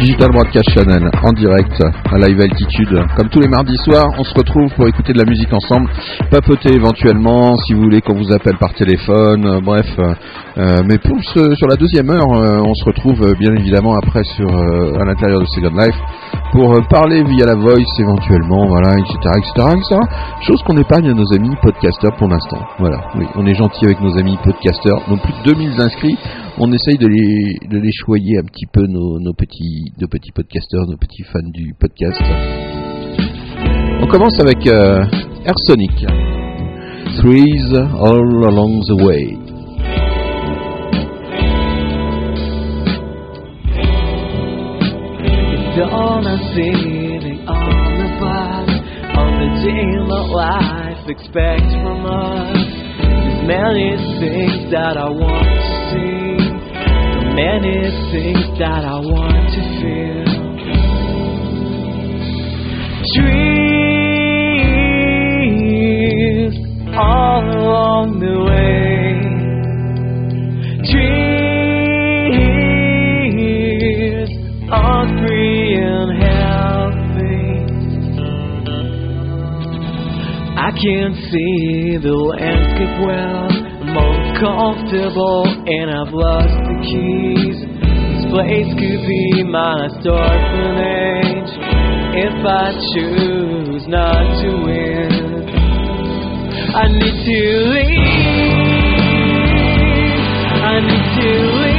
Digital Broadcast Channel en direct à Live Altitude. Comme tous les mardis soirs, on se retrouve pour écouter de la musique ensemble, papoter éventuellement si vous voulez qu'on vous appelle par téléphone, euh, bref. Euh, mais pour sur la deuxième heure, euh, on se retrouve bien évidemment après sur à l'intérieur de Second Life pour parler via la voice éventuellement, voilà, etc., etc., etc. Chose qu'on épargne à nos amis podcasters pour l'instant. Voilà, oui, on est gentil avec nos amis podcasters, donc plus de 2000 inscrits on essaye de les, de les choyer un petit peu nos, nos, petits, nos petits podcasters, nos petits fans du podcast. On commence avec euh, Air Sonic. Trees all along the way. Dawn a sailing on the bus on the day life expects from us. There's many things that I want to see many things that I want to feel. Trees all along the way. Trees all free and healthy. I can see the landscape well comfortable and I've lost the keys. This place could be my orphanage if I choose not to win. I need to leave. I need to leave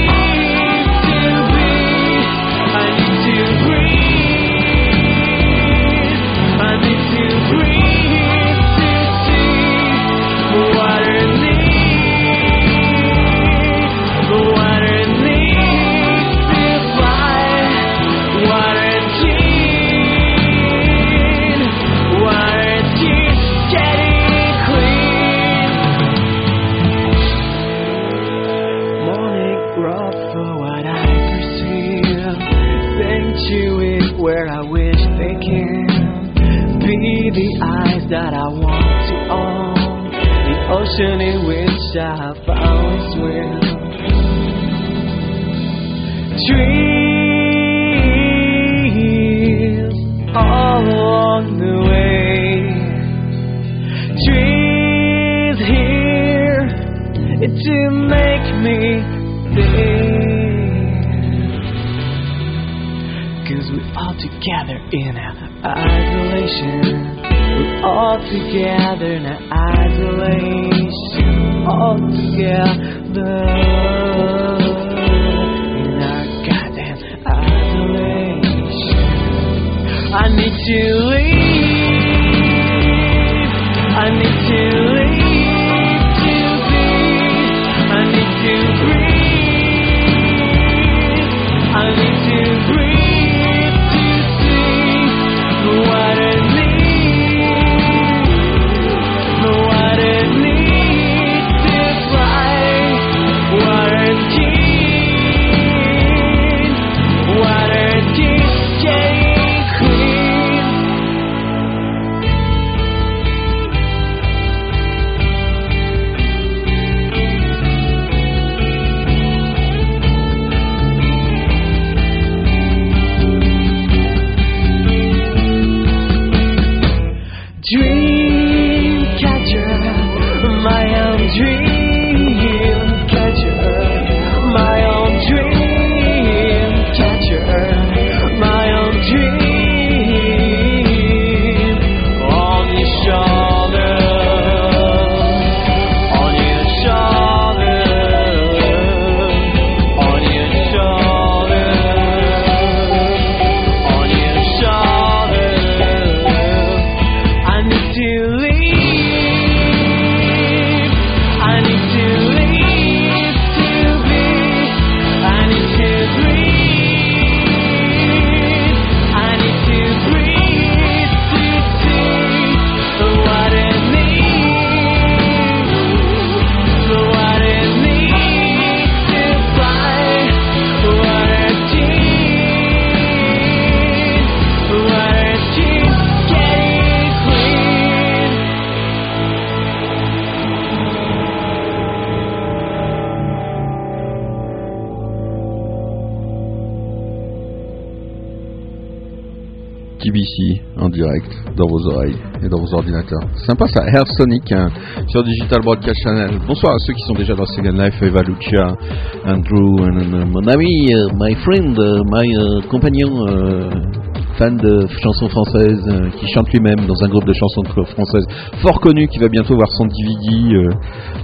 that I want to own, the ocean in which I found swim. Trees all along the way, trees here to make me think. All together in isolation We're all together in isolation, all together in our goddamn isolation. I need to leave. I need to direct dans vos oreilles et dans vos ordinateurs. Sympa ça, Air Sonic hein, sur Digital Broadcast Channel. Bonsoir à ceux qui sont déjà dans Second Life, Eva Lucia, Andrew, mon ami, euh, my friend, euh, my euh, compagnon, fan de chansons françaises, qui chante lui-même dans un groupe de chansons françaises fort connu, qui va bientôt voir son DVD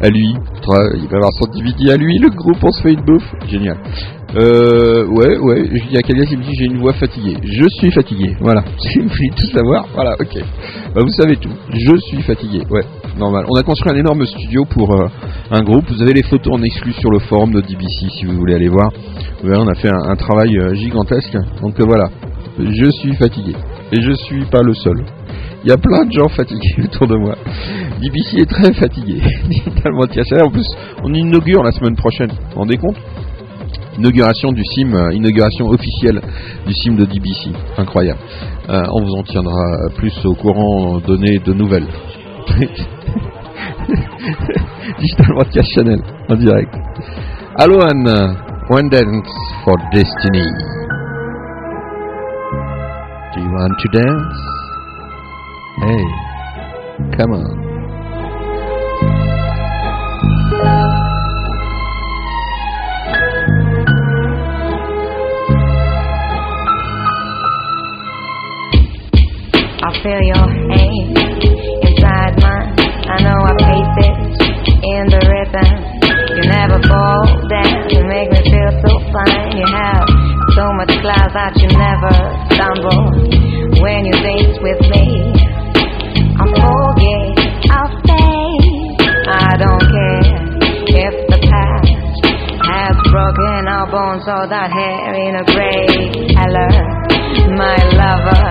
à lui. Il va avoir son DVD à lui, le groupe, on se fait une bouffe. Génial. Euh, ouais, ouais, il y a quelqu'un qui me dit j'ai une voix fatiguée. Je suis fatigué, voilà. Si vous voulez tout savoir, voilà, ok. Bah, vous savez tout. Je suis fatigué, ouais, normal. On a construit un énorme studio pour euh, un groupe. Vous avez les photos en exclu sur le forum de DBC si vous voulez aller voir. on a fait un, travail euh, gigantesque. Donc euh, voilà, je suis fatigué. Et je suis pas le seul. Il y a plein de gens fatigués autour de moi. DBC est très fatigué. en plus, on inaugure la semaine prochaine. Vous vous rendez compte? Inauguration du sim, euh, inauguration officielle du sim de DBC. Incroyable. Euh, on vous en tiendra plus au courant, donner de nouvelles. Digital Broadcast Channel en direct. Allo One Dance for Destiny. Do you want to dance? Hey, come on. I feel your hand inside mine. I know I pace it in the rhythm. You never fall down. You make me feel so fine. You have so much class that you never stumble when you dance with me. I forget, I'll stay. I don't care if the past has broken our bones or that hair in a gray color. My lover.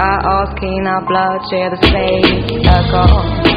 I asking our blood share the same across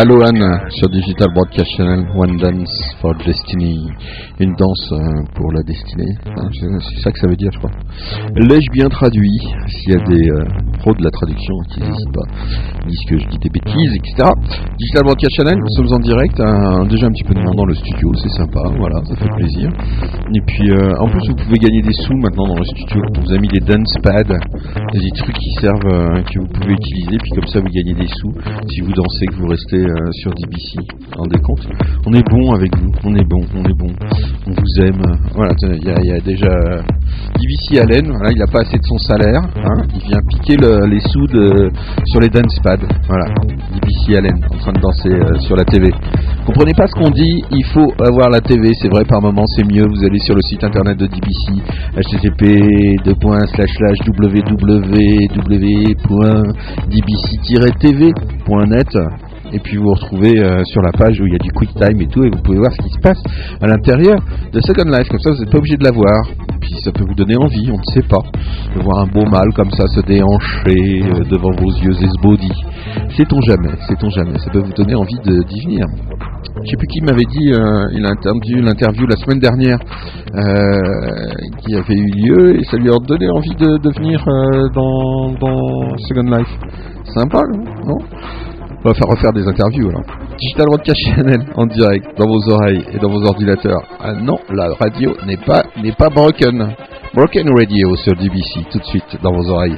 Allo Anne sur Digital Broadcast Channel, One Dance for Destiny. Une danse euh, pour la destinée. Hein, c'est ça que ça veut dire, je crois. L'ai-je bien traduit? S'il y a des euh, de la traduction qui n'hésitent pas, ils disent que je dis des bêtises, etc. Digital Broadcast Channel, nous sommes en direct. hein, déjà un petit peu de monde dans le studio, c'est sympa, voilà, ça fait plaisir. Et puis euh, en plus, vous pouvez gagner des sous maintenant dans le studio. On vous a mis des dance pads, des trucs qui servent, euh, que vous pouvez utiliser. Puis comme ça, vous gagnez des sous si vous dansez, que vous restez euh, sur DBC. Vous vous rendez compte On est bon avec vous, on est bon, on est bon. On vous aime. Voilà, y, il y a déjà DBC Allen, voilà, il n'a pas assez de son salaire. hein, il vient piquer le- les sous sur les dance pads. Voilà, DBC Allen en train de danser euh, sur la TV. Comprenez pas ce qu'on dit, il faut avoir la TV, c'est vrai par moment c'est mieux, vous allez sur le site internet de DBC, http www.dbc-tv.net et puis vous vous retrouvez euh, sur la page où il y a du QuickTime et tout et vous pouvez voir ce qui se passe à l'intérieur de Second Life, comme ça vous n'êtes pas obligé de la voir. Puis ça peut vous donner envie, on ne sait pas, de voir un beau mâle comme ça se déhancher euh, devant vos yeux esbaudis. Sait-on jamais, sait-on jamais, ça peut vous donner envie d'y venir. Je sais plus qui m'avait dit, euh, il a entendu l'interview la semaine dernière euh, qui avait eu lieu et ça lui a donné envie de, venir euh, dans, dans Second Life. Sympa, non? On va faire refaire des interviews alors. Digital Broadcast Channel en direct dans vos oreilles et dans vos ordinateurs. Ah non, la radio n'est pas n'est pas broken. Broken Radio sur DBC tout de suite dans vos oreilles.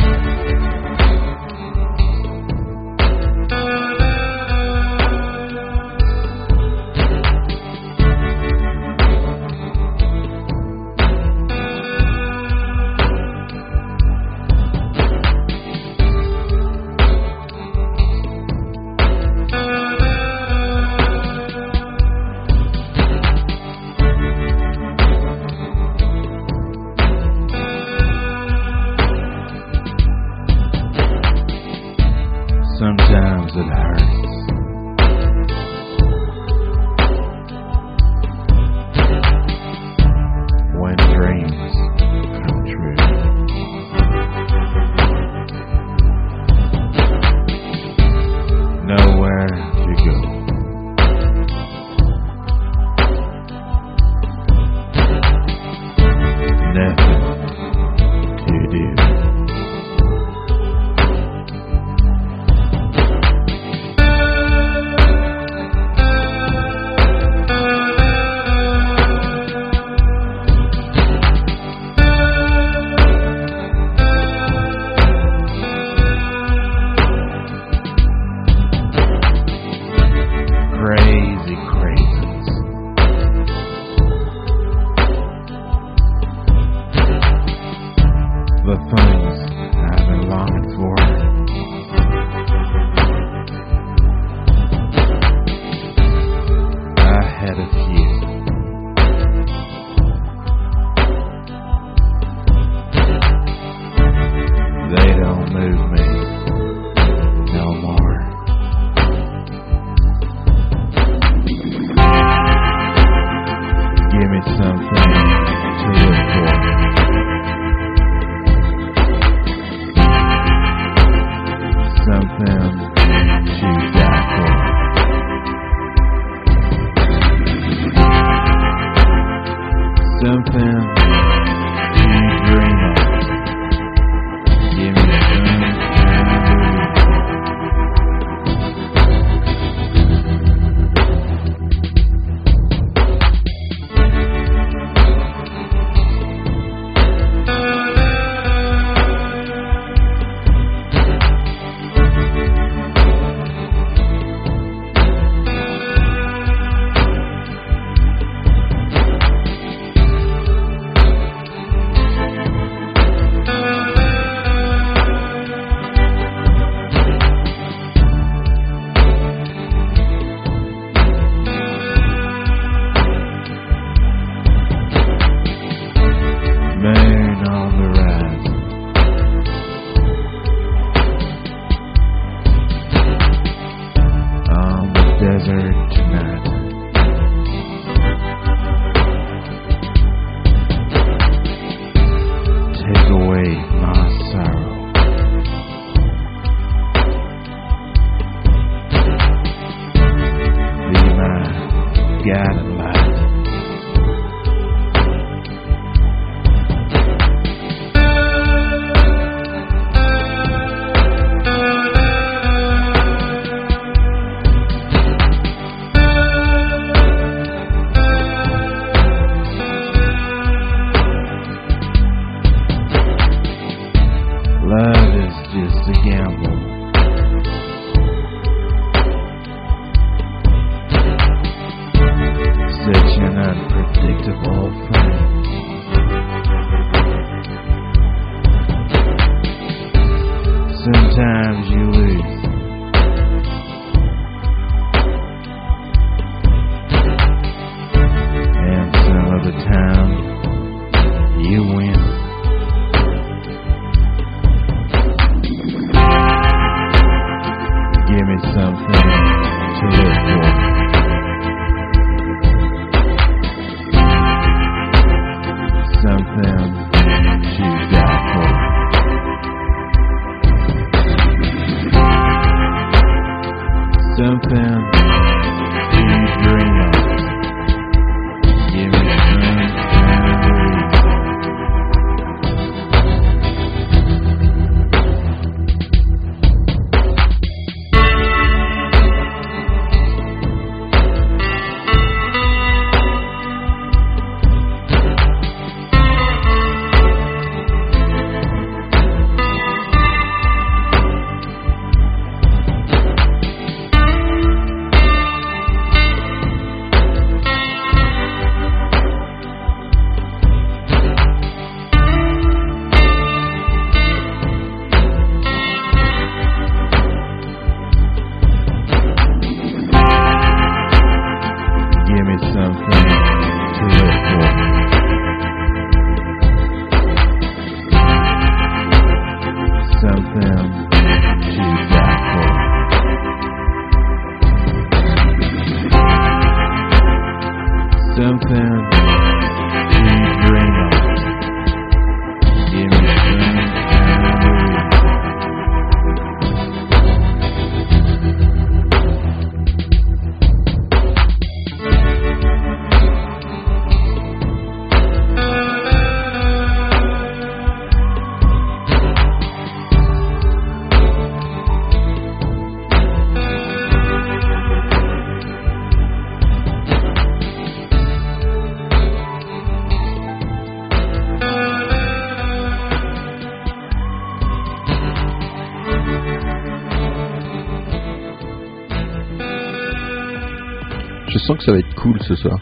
Ça va être cool ce soir.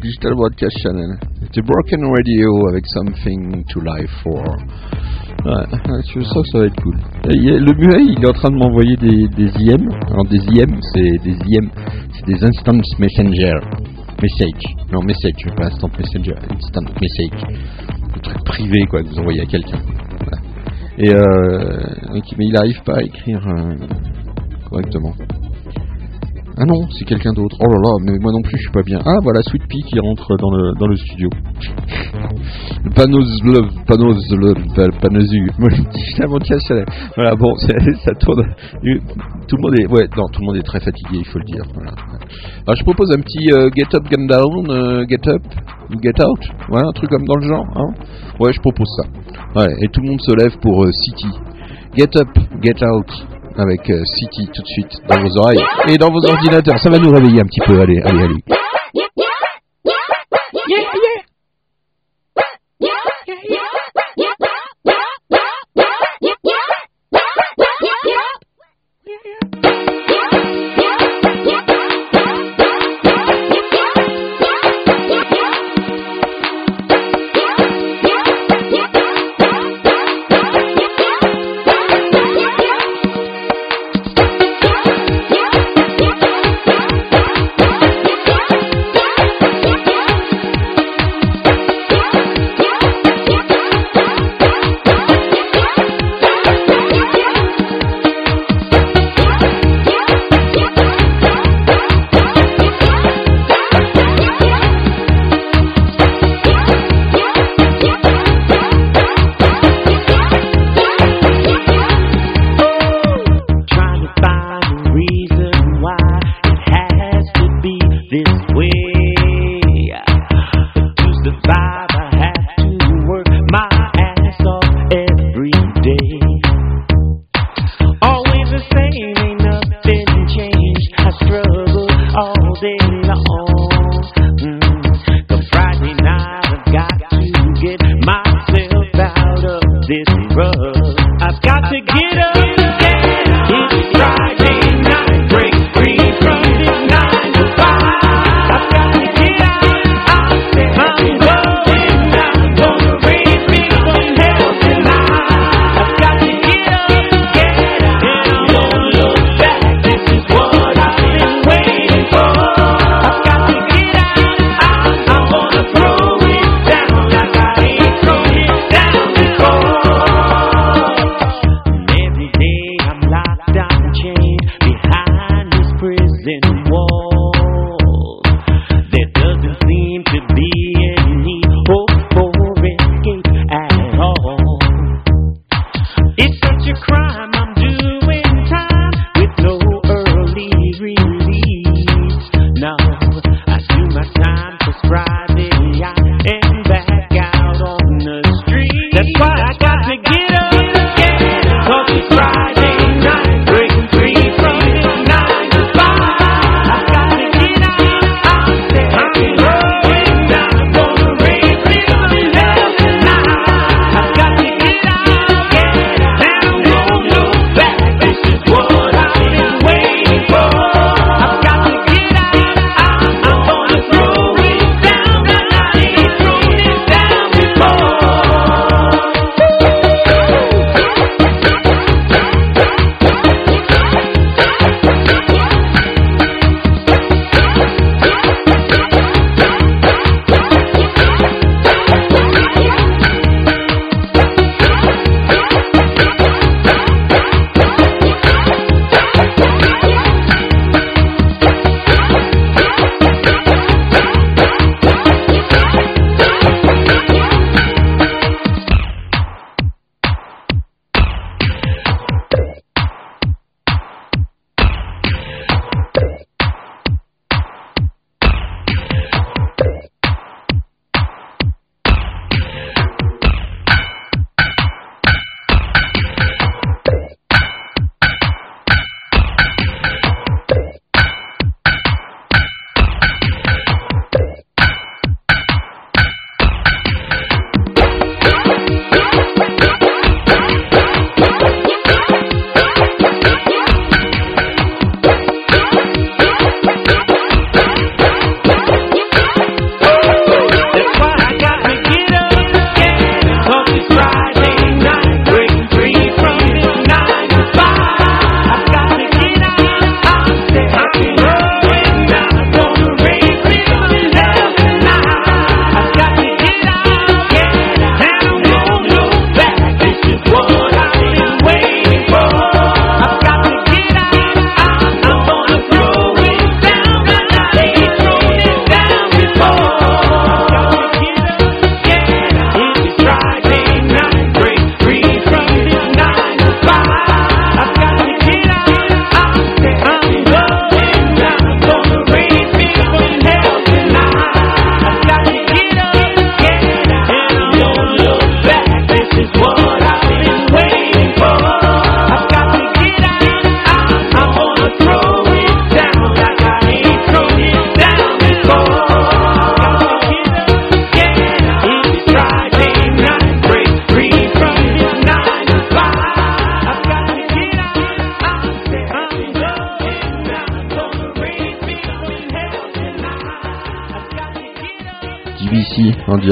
Digital Broadcast Channel. C'était Broken Radio avec Something to Life for. Ouais, je sens que ça va être cool. A- Le muet, il est en train de m'envoyer des, des IM. Alors des IM, c'est des IM, c'est des Instant Messenger. Message. Non, message, pas Instant Messenger. Instant Message. Le truc privé, quoi, que vous envoyez à quelqu'un. Voilà. Et euh, mais il n'arrive pas à écrire euh, correctement. Ah non, c'est quelqu'un d'autre. Oh là là, mais moi non plus, je suis pas bien. Ah voilà, Sweet Pea qui rentre dans le, dans le studio. Le Panos Panos Panozu. Moi je dis je. Voilà, bon, ça tourne. Tout le monde est, ouais, non, tout le monde est très fatigué, il faut le dire. Voilà. Alors je propose un petit euh, Get Up, Get Down, euh, Get Up, Get Out. Ouais, un truc comme dans le genre. Hein ouais, je propose ça. Ouais, et tout le monde se lève pour euh, City. Get Up, Get Out avec euh, City tout de suite dans vos oreilles et dans vos ordinateurs. Ça va nous réveiller un petit peu. Allez, allez, allez.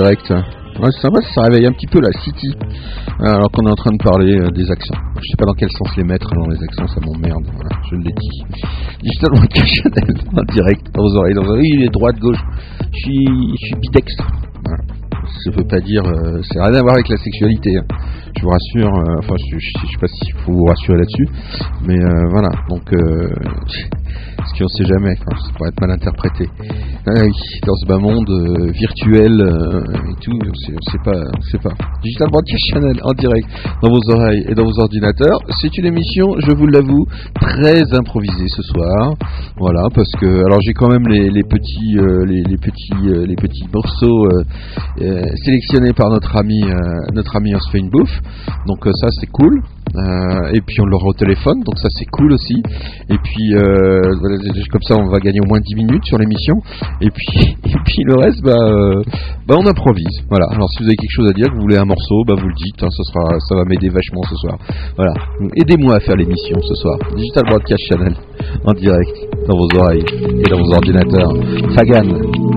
Direct. Ouais, c'est sympa, ça réveille un petit peu la City. Alors qu'on est en train de parler euh, des accents. Je sais pas dans quel sens les mettre dans les accents, ça m'emmerde. Voilà, je l'ai dit. Digital Monkey Chanel en direct dans vos oreilles. Dans vos oreilles, il est droite, gauche. Je suis, je suis bidextre. Ça veut pas dire, euh, c'est rien à voir avec la sexualité. hein. Je vous rassure. euh, enfin, je, je, je sais pas s'il faut vous rassurer là-dessus, mais euh, voilà. Donc, euh, ce qu'on sait jamais, ça pourrait être mal interprété. Ah dans ce bas monde euh, virtuel euh, et tout, c'est c'est pas, c'est pas. Digital Broadcast Channel en direct dans vos oreilles et dans vos ordinateurs. C'est une émission, je vous l'avoue, très improvisée ce soir. Voilà, parce que alors j'ai quand même les, petits, euh, les, petits, euh, les petits morceaux euh, euh, sélectionnés par notre ami, euh, notre ami on se. Donc euh, ça c'est cool. Euh, et puis on l'aura au téléphone, donc ça c'est cool aussi. Et puis euh, comme ça on va gagner au moins 10 minutes sur l'émission. Et puis, le reste, bah, euh, bah on improvise. Voilà. Alors si vous avez quelque chose à dire, que vous voulez un morceau, bah vous le dites. hein, ça sera, ça va m'aider vachement ce soir. Voilà. Aidez-moi à faire l'émission ce soir. Digital Broadcast Channel en direct dans vos oreilles et dans vos ordinateurs. Fagan.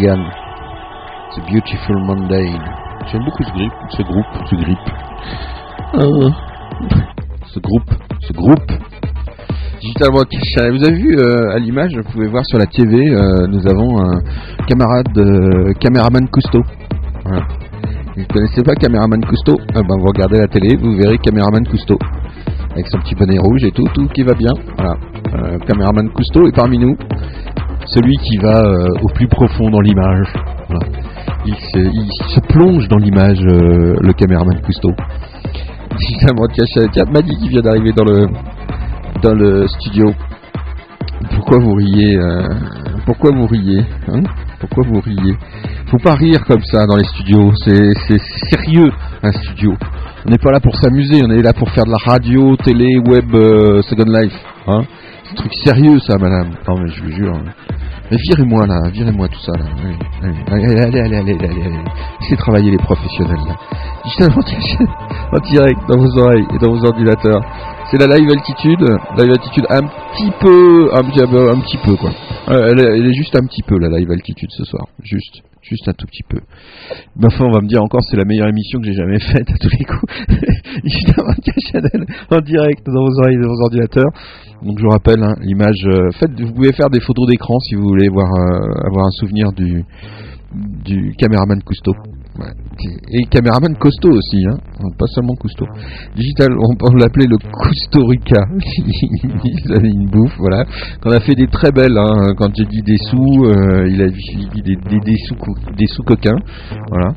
The Beautiful Monday. J'aime beaucoup ce groupe, ce groupe, ce grippe. Euh, ce groupe, ce groupe. Digital Broadcast. Vous avez vu euh, à l'image, vous pouvez voir sur la TV, euh, nous avons un camarade, euh, caméraman Cousteau. Voilà. Vous ne connaissez pas caméraman Cousteau? Ah ben, Vous regardez la télé, vous verrez caméraman Cousteau. Avec son petit bonnet rouge et tout, tout qui va bien. Voilà. Euh, caméraman Cousteau est parmi nous celui qui va euh, au plus profond dans l'image. Il, se, plonge dans l'image, euh, le caméraman Cousteau. Channel. Tiens, Maddy qui vient d'arriver dans le, dans le studio. Pourquoi vous riez euh, Pourquoi vous riez hein? Pourquoi vous riez? Faut pas rire comme ça dans les studios. C'est sérieux un studio. On n'est pas là pour s'amuser. On est là pour faire de la radio, télé, web, Second Life. Hein? C'est un truc sérieux ça, madame. Non mais je vous jure. Mais virez-moi là, virez-moi tout ça là. Allez, allez, allez, allez, allez, allez. Laissez travailler les professionnels là. Broadcast en direct dans vos oreilles et dans vos ordinateurs. C'est la live altitude, live altitude un petit peu, un petit peu, un petit peu quoi. Euh, elle, est, juste un petit peu la live altitude ce soir, juste, juste un tout petit peu. Mais enfin, on va me dire encore c'est la meilleure émission que j'ai jamais faite à tous les coups. Channel en direct dans vos oreilles et dans vos ordinateurs. Donc je vous rappelle hein, l'image. euh, vous pouvez faire des photos d'écran si vous voulez voir euh, avoir un souvenir du du caméraman Cousteau. Et caméraman costaud aussi, hein. pas seulement Cousteau. Digital, on peut l'appeler le Coustorica. il a une bouffe, voilà. Qu'on a fait des très belles, hein. quand j'ai dit des sous, euh, il a dit des, des, sous, des sous coquins, voilà.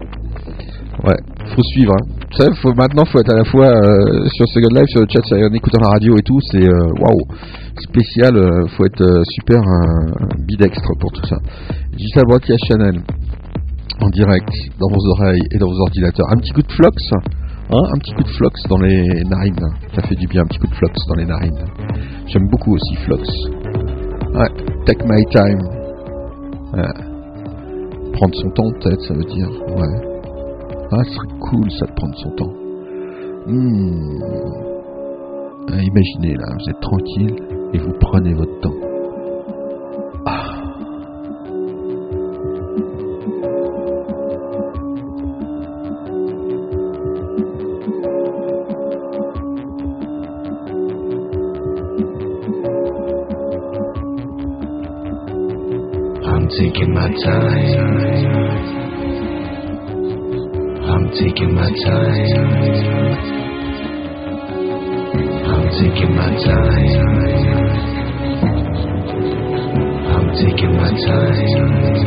Ouais, faut suivre. Hein. Ça, faut, maintenant, faut être à la fois euh, sur Second Life, sur le chat, en écoutant la radio et tout. C'est euh, waouh, spécial. euh, faut être euh, super bidextre pour tout ça. Digital Broadcast Channel en direct dans vos oreilles et dans vos ordinateurs. Un petit coup de flox, hein, un petit coup de flox dans les narines. Ça fait du bien, un petit coup de flox dans les narines. J'aime beaucoup aussi flox. Ouais, take my time. Ouais. Prendre son temps, peut-être, ça veut dire. Ouais. Ah, ce serait cool ça de prendre son temps. Hmm. Euh, imaginez là, vous êtes tranquille et vous prenez votre temps. Ah. Taking my time. I'm taking my time. I'm taking my time.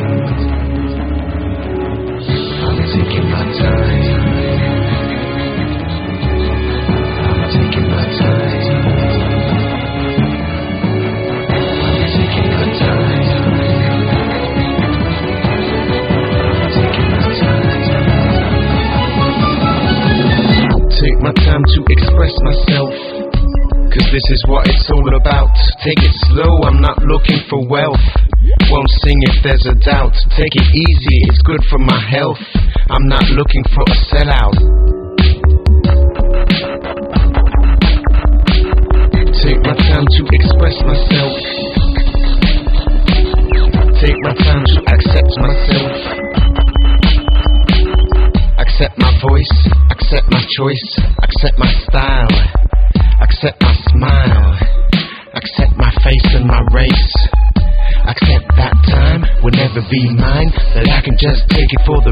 This is what it's all about. Take it slow, I'm not looking for wealth. Won't sing if there's a doubt. Take it easy, it's good for my health. I'm not looking for a sellout. Take my time to express myself. Take my time to accept myself. Accept my voice, accept my choice, accept my style, for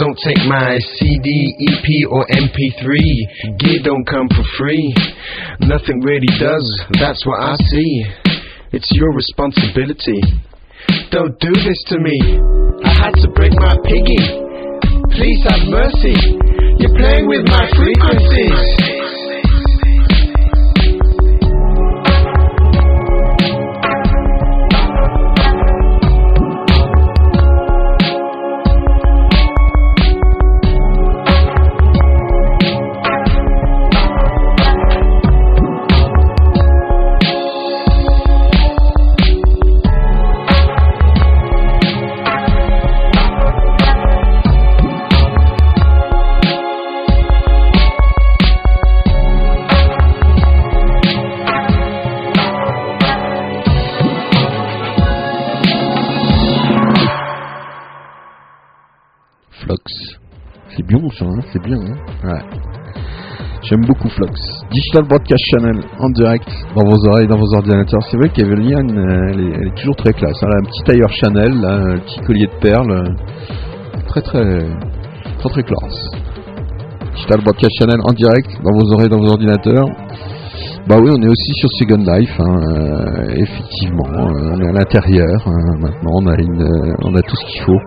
don't take my CD, EP, or MP3. Gear don't come for free. Nothing really does, that's what I see. It's your responsibility. Don't do this to me. I had to break my piggy. Please have mercy. You're playing with my frequencies. C'est bien ça, hein, c'est bien. Hein ouais. J'aime beaucoup Flox. Digital Broadcast Channel en direct dans vos oreilles, dans vos ordinateurs. C'est vrai qu'Evelian, euh, elle, est- elle est toujours très classe. Elle a un petit tailleur Chanel, là, un petit collier de perles. euh, Très très très très classe. Digital Broadcast Channel en direct dans vos oreilles, dans vos ordinateurs. Bah oui, on est aussi sur Second Life, hein, euh, effectivement. euh, on est à l'intérieur euh, maintenant, on a, une, euh, on a tout ce qu'il faut.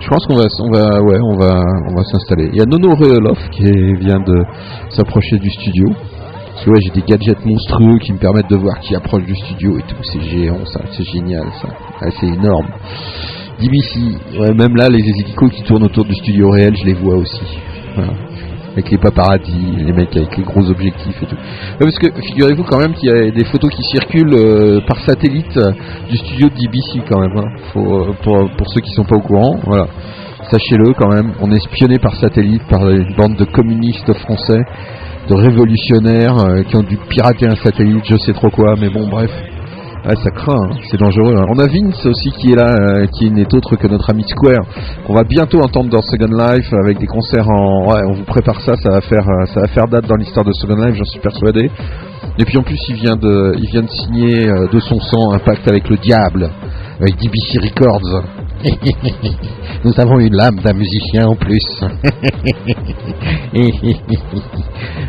Je pense qu'on va, on va, ouais, on va, on va s'installer. Il y a Nono Reoloff qui vient de s'approcher du studio. Parce que ouais, j'ai des gadgets monstrueux qui me permettent de voir qui approche du studio et tout. C'est géant, ça, c'est génial, ça. C'est énorme. DBC, ouais, même là, les hélicos qui tournent autour du studio réel, je les vois aussi. Avec les paparazzis, les mecs avec les gros objectifs et tout. Parce que figurez-vous quand même qu'il y a des photos qui circulent euh, par satellite euh, du studio de DBC quand même. hein. Faut, euh, pour, pour ceux qui sont pas au courant, voilà. Sachez-le quand même, on est espionné par satellite par une bande de communistes français, de révolutionnaires qui ont dû pirater un satellite, je sais trop quoi, mais bon bref. Ouais, ça craint, hein, c'est dangereux. hein. On a Vince aussi qui est là, euh, qui n'est autre que notre ami Square, qu'on va bientôt entendre dans Second Life avec des concerts en. Ouais, on vous prépare ça, ça va faire, euh, ça va faire date dans l'histoire de Second Life, j'en suis persuadé. Et puis en plus, il vient de, il vient de signer euh, de son sang un pacte avec le diable, avec DBC Records. Nous avons une l'âme d'un musicien en plus.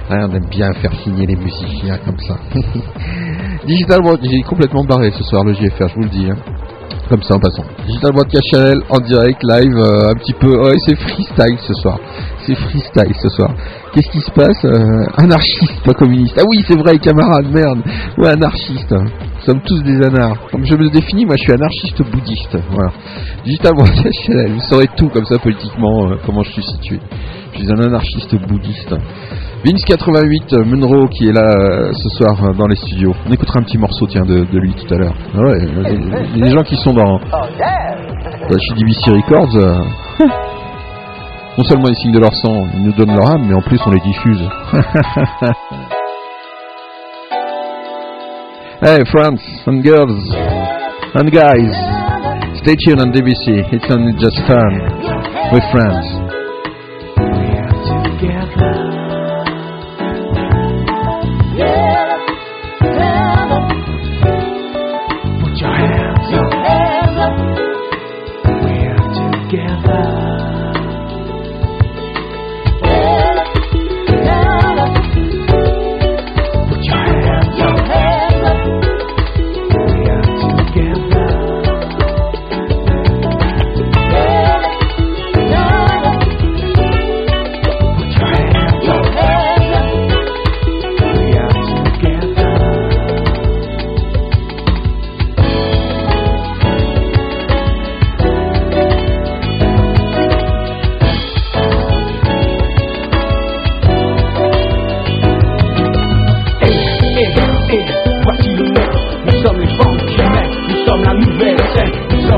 Ah, on aime bien faire signer les musiciens comme ça. Digital Broad- j'ai complètement barré ce soir le JFR, je vous le dis. hein. Comme ça en passant. Digital Broadcast Channel en direct, live, euh, un petit peu. Ouais, c'est freestyle ce soir. C'est freestyle ce soir. Qu'est-ce qui se passe Euh, Anarchiste, pas communiste? Ah oui, c'est vrai, camarade, merde. Ouais, anarchiste. Nous sommes tous des anards. Comme je me définis, moi je suis anarchiste bouddhiste. Voilà. Digital Broadcast Channel, vous saurez tout comme ça politiquement, euh, comment je suis situé. Je suis un anarchiste bouddhiste. Vince 88 euh, Munro qui est là euh, ce soir dans les studios. On écoutera un petit morceau tiens de, de lui tout à l'heure. Ah ouais, euh, les, les gens qui sont dans euh, chez DBC Records, non seulement ils signent de leur sang, ils nous donnent leur âme, mais en plus on les diffuse. hey friends and girls and guys, stay tuned on DBC. It's only just fun with friends.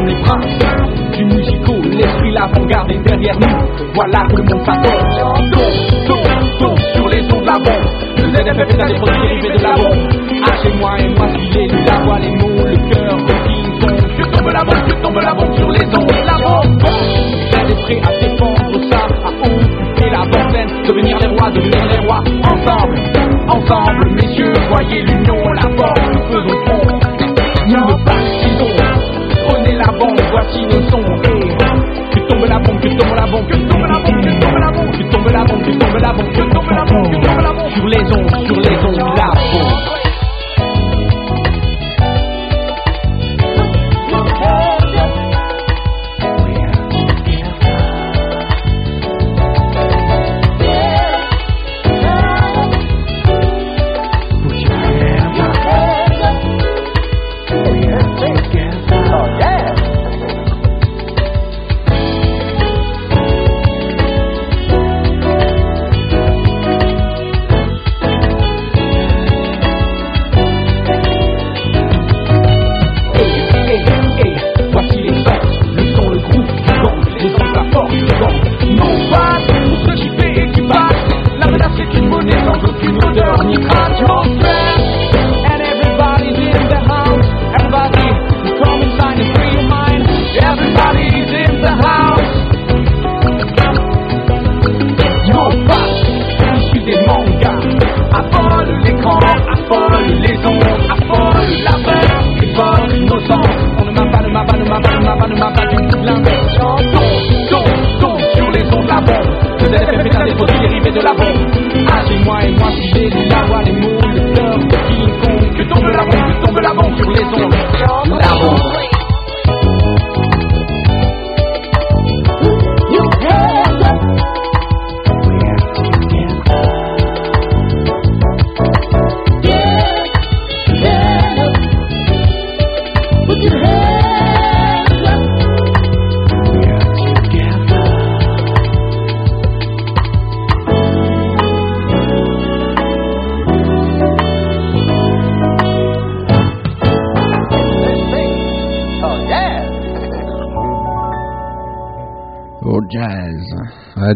Les princes du musical, l'esprit, l'avant-garde est derrière nous. Voilà que le monde s'attend. Donc, donc, donc, sur les ondes de la bombe. Le ZFF est un des produits de la bombe. H et moi et moi, filé, nous avons les mots, le cœur de King Kong. Que tombe la bombe, que tombe la bombe sur les ondes. La bombe, vous êtes prêts à défendre ça, à occuper la bonne devenir les rois, devenir les rois, ensemble, ensemble, messieurs, voyez l'union,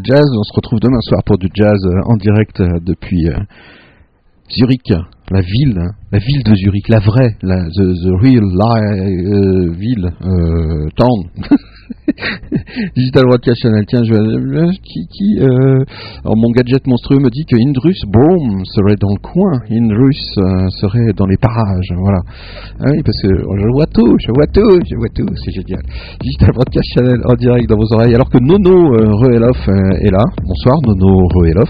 jazz, on se retrouve demain soir pour du jazz euh, en direct euh, depuis euh, Zurich, la ville, hein, la ville de Zurich, la vraie, la, the, the real euh, ville, town. Digital Broadcast Channel. Tiens, je qui, qui euh, alors mon gadget monstrueux me dit que Indrus Boom serait dans le coin, Indrus euh, serait dans les parages, voilà. Ah oui, parce que je vois tout, je vois tout, je vois tout, c'est génial. Digital Broadcast Channel en direct dans vos oreilles, alors que Nono euh, euh, est là. Bonsoir Nono Reelof.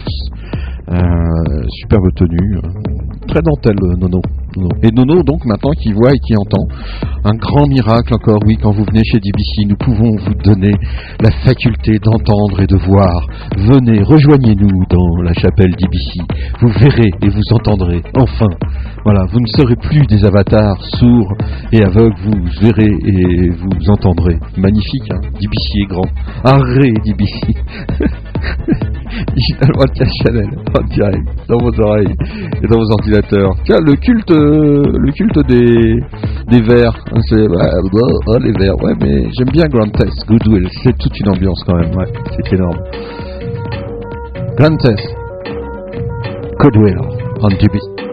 Euh, superbe tenue, euh, très dentelle euh. Nono. Et Nono donc maintenant qui voit et qui entend. Un grand miracle encore, oui, quand vous venez chez DBC, nous pouvons vous donner la faculté d'entendre et de voir. Venez, rejoignez-nous dans la chapelle DBC. Vous verrez et vous entendrez. Enfin, voilà, vous ne serez plus des avatars sourds et aveugles, vous verrez et vous entendrez. Magnifique, hein DBC est grand. Arrête, DBC. Digital Broadcast Channel, en direct, dans vos oreilles et dans vos ordinateurs. Tiens, le culte, le culte des, des vers, hein, c'est bah, oh, les vers, ouais, mais j'aime bien Grand Test, Goodwill, c'est toute une ambiance quand même, ouais, c'est énorme. Grand Test, Goodwill, en DBC.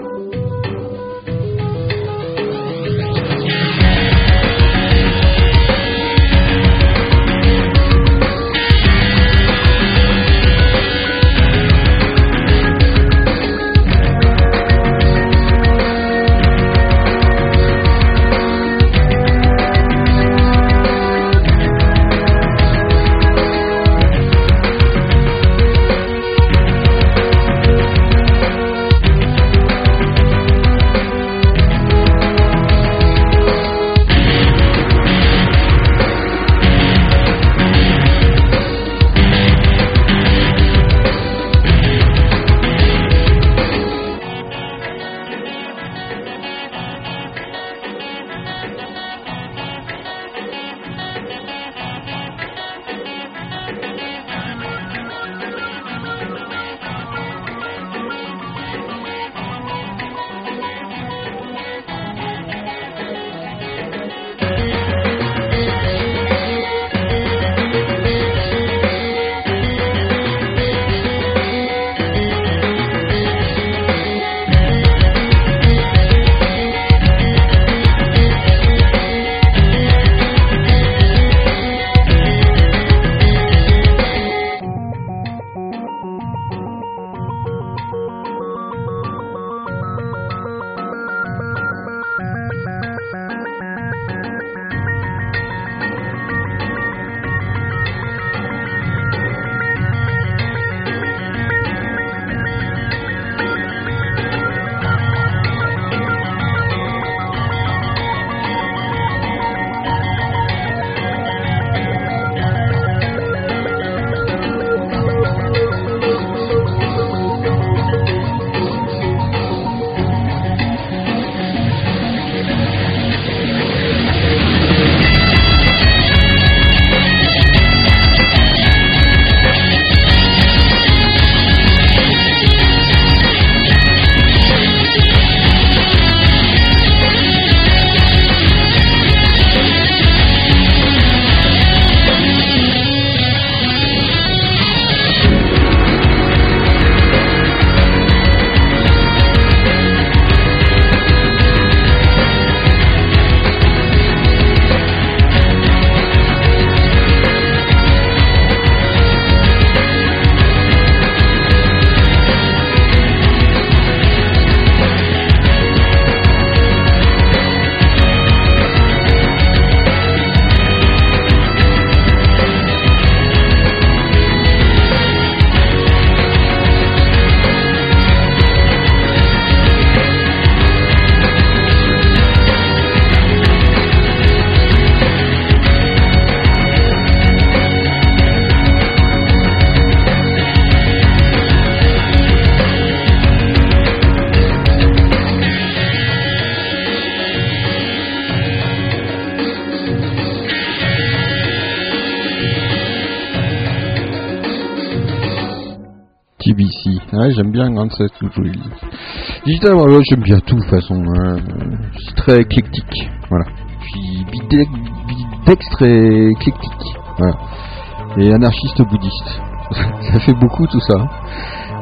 Digital j'aime bien tout de toute façon. Hein. C'est très éclectique. Voilà. Puis Bidextre et éclectique. Voilà. Et anarchiste bouddhiste. ça fait beaucoup tout ça.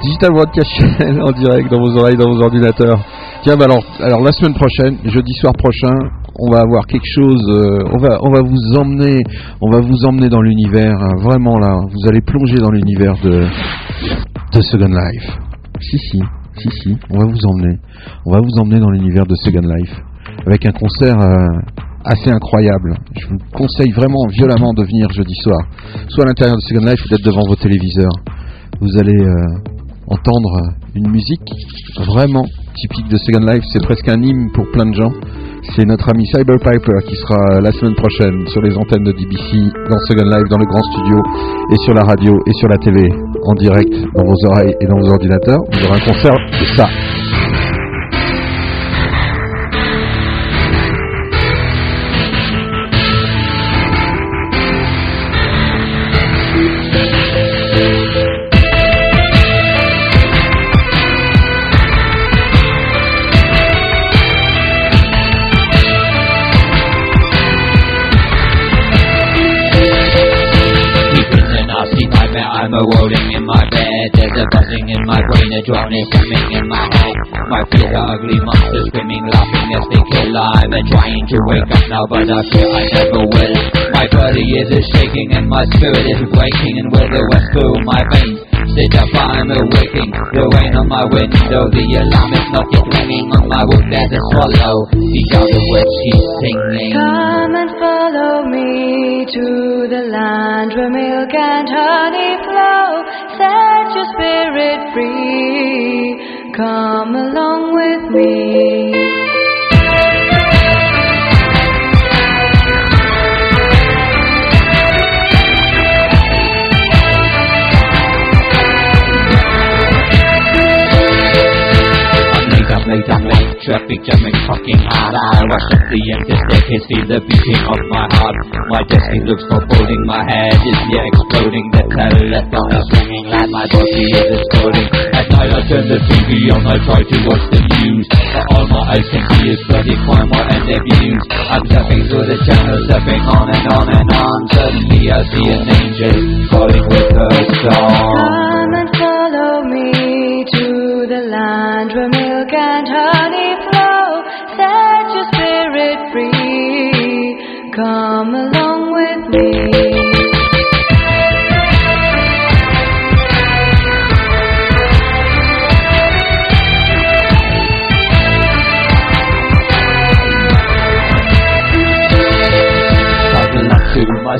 Digital World Cash en direct dans vos oreilles, dans vos ordinateurs. Tiens, bah alors, alors la semaine prochaine, jeudi soir prochain, on va avoir quelque chose. Euh, on va, on va vous emmener, on va vous emmener dans l'univers. Hein. Vraiment là, vous allez plonger dans l'univers de, de Second Life. Si, si, si, si, on va vous emmener. On va vous emmener dans l'univers de Second Life avec un concert euh, assez incroyable. Je vous conseille vraiment violemment de venir jeudi soir, soit à l'intérieur de Second Life ou d'être devant vos téléviseurs. Vous allez euh, entendre une musique vraiment typique de Second Life. C'est presque un hymne pour plein de gens. C'est notre ami Cyber Piper qui sera la semaine prochaine sur les antennes de DBC, dans Second Life, dans le grand studio, et sur la radio et sur la télé, en direct, dans vos oreilles et dans vos ordinateurs. Vous aurez un concert de ça. My brain, a drowning swimming in my head My feet are ugly monsters screaming, laughing as they kill I'm trying to wake up now, but I fear I never will My body is shaking and my spirit is breaking And with the west through my veins Sit up, I'm awaking The rain on my window, the alarm is not yet ringing On my wood there's a swallow the words she's singing Come and follow me to the land where milk and honey flow. Your spirit free. Come along with me. Traffic jamming fucking hard. I rush up the empty staircase, feel the beating of my heart. My destiny looks foreboding. My head is yeah exploding. The telephone is ringing loud. My body is exploding. At night I turn the TV on. I try to watch the news. But all my eyes can see is bloody crime war and abuse. I'm zapping through the channels, zapping on and on and on. Suddenly I see an angel calling with her song. Come along with me. My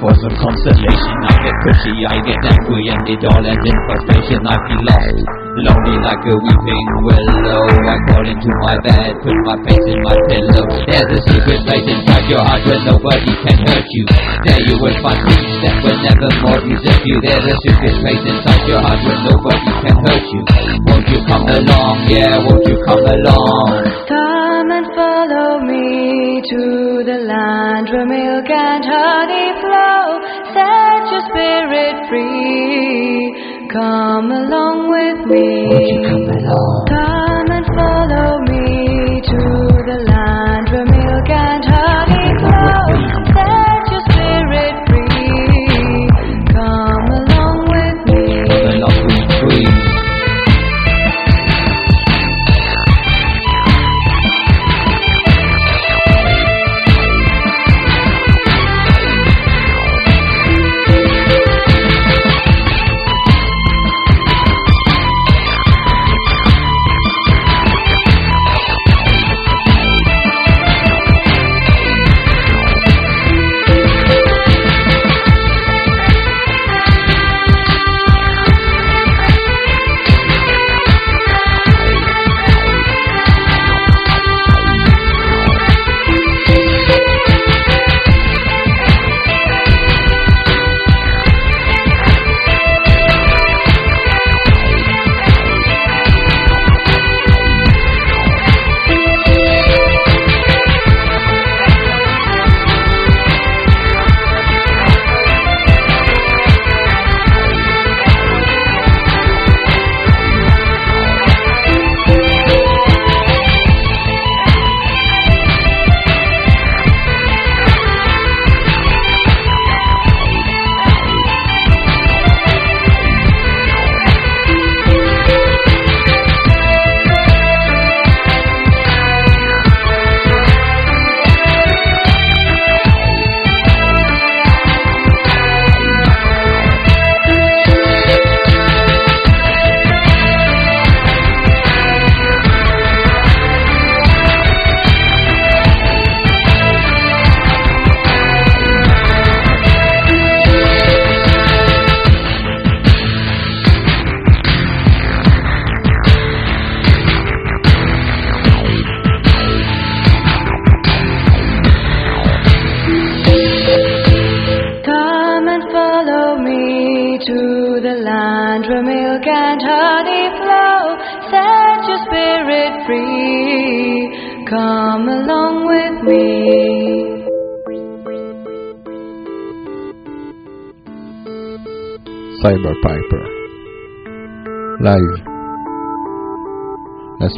for some consolation. I get pushy, I get angry, and it all ends in frustration. I feel lost, lonely like a weeping willow. I crawl into my bed, put my face in my pillow. There's a secret place inside your heart where nobody can hurt you. There you will find peace that will never more desert you. There's a secret place inside your heart where nobody can hurt you. Won't you come along? Yeah, won't you come along? Come and follow me to the land where milk and honey flow. Set your spirit free. Come along with me. Won't you come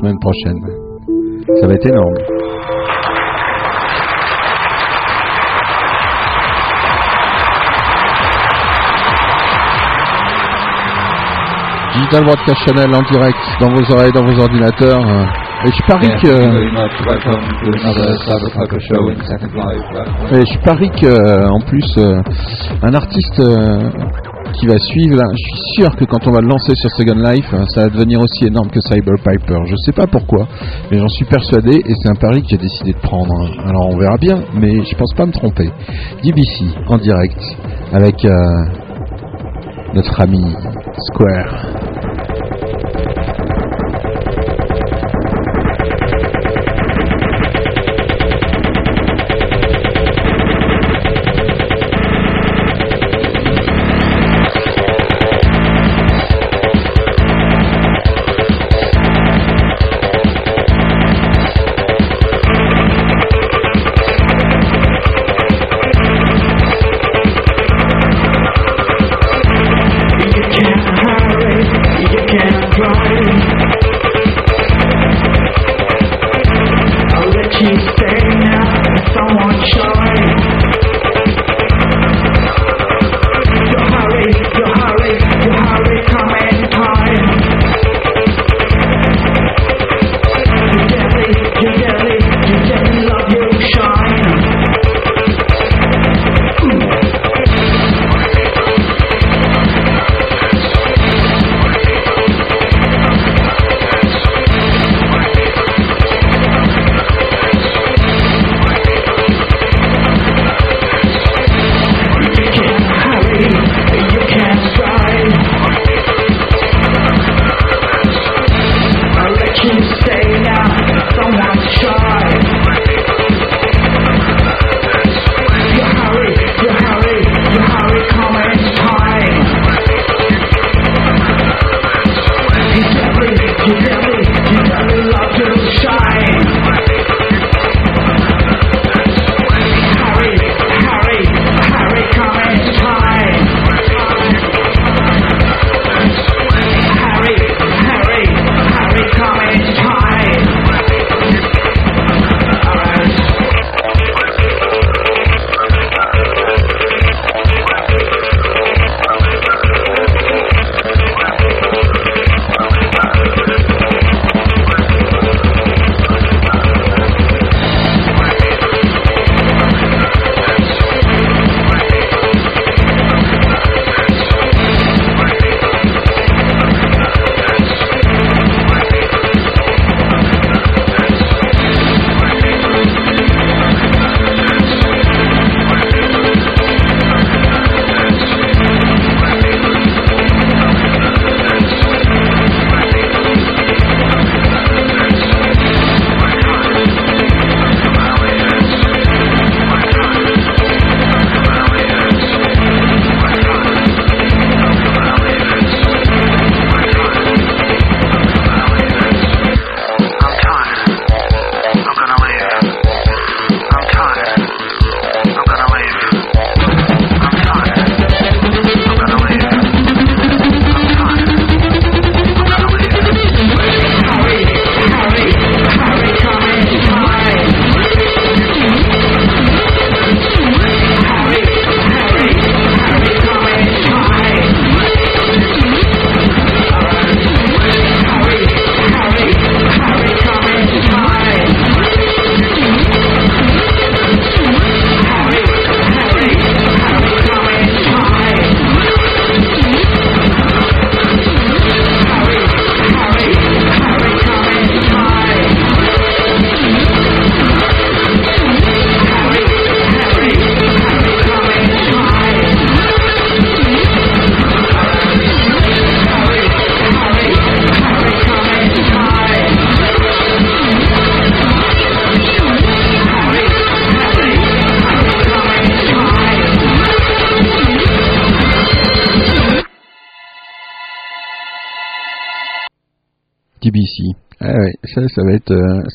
semaine prochaine. Ça va être énorme. Digital Broadcast Channel en direct dans vos oreilles, dans vos ordinateurs. Et je parie que. Et je parie que, euh, en plus, euh, un artiste euh, qui va suivre, je suis sûr que quand on va le lancer sur Second Life, euh, ça va devenir aussi énorme que Cyber Piper. Je sais pas pourquoi, mais j'en suis persuadé et c'est un pari que j'ai décidé de prendre. hein. Alors on verra bien, mais je pense pas me tromper. DBC en direct avec euh, notre ami Square.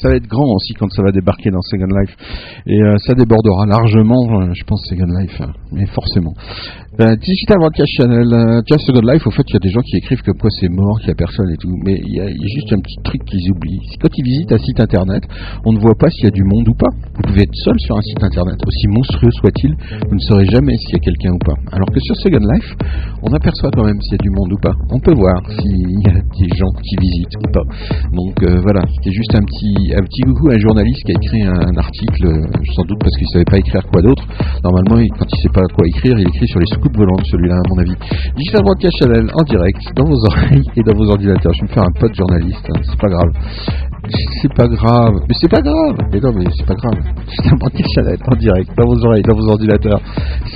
Ça va être grand aussi quand ça va débarquer dans Second Life, et euh, ça débordera largement, euh, je pense Second Life, hein, mais forcément. Ben, Digital Broadcast Channel, euh, tiens, Second Life, au fait, il y a des gens qui écrivent que quoi c'est mort, qu'il y a personne et tout, mais il y, a juste un petit truc qu'ils oublient. Quand ils visitent un site internet, on ne voit pas s'il y a du monde ou pas. Vous pouvez être seul sur un site internet, aussi monstrueux soit-il, vous ne saurez jamais s'il y a quelqu'un ou pas. Alors que sur Second Life, on aperçoit quand même s'il y a du monde ou pas. On peut voir s'il y a gens qui visitent ou pas. Donc euh, voilà, c'était juste un petit, un petit coucou à un journaliste qui a écrit un, article, euh, sans doute parce qu'il savait pas écrire quoi d'autre. Normalement, quand il sait pas quoi écrire, il écrit sur les soucoupes volantes, celui-là à mon avis. Digital Broadcast Channel en direct dans vos oreilles et dans vos ordinateurs. Je vais me faire un pote journaliste, hein, c'est pas grave. C'est pas grave, mais c'est pas grave. Mais non, mais c'est pas grave. Digital Broadcast Channel en direct dans vos oreilles, dans vos ordinateurs.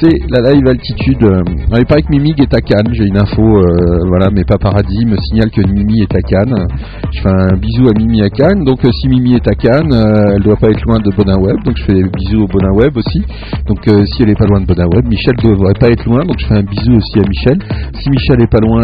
C'est la live altitude. euh, il paraît que Mimig est à Cannes. J'ai une info, euh, voilà, mes paparazzi me signalent que Mimi est à Cannes. Je fais un bisou à Mimi à Cannes. Donc, euh, si Mimi est à Cannes, euh, elle doit pas être loin de Bonin Web. Donc, je fais des bisous au Bonin Web aussi. Donc, euh, si elle est pas loin de Bonin Web, Michel devrait pas être loin. Donc, je fais un bisou aussi à Michel. Si Michel est pas loin,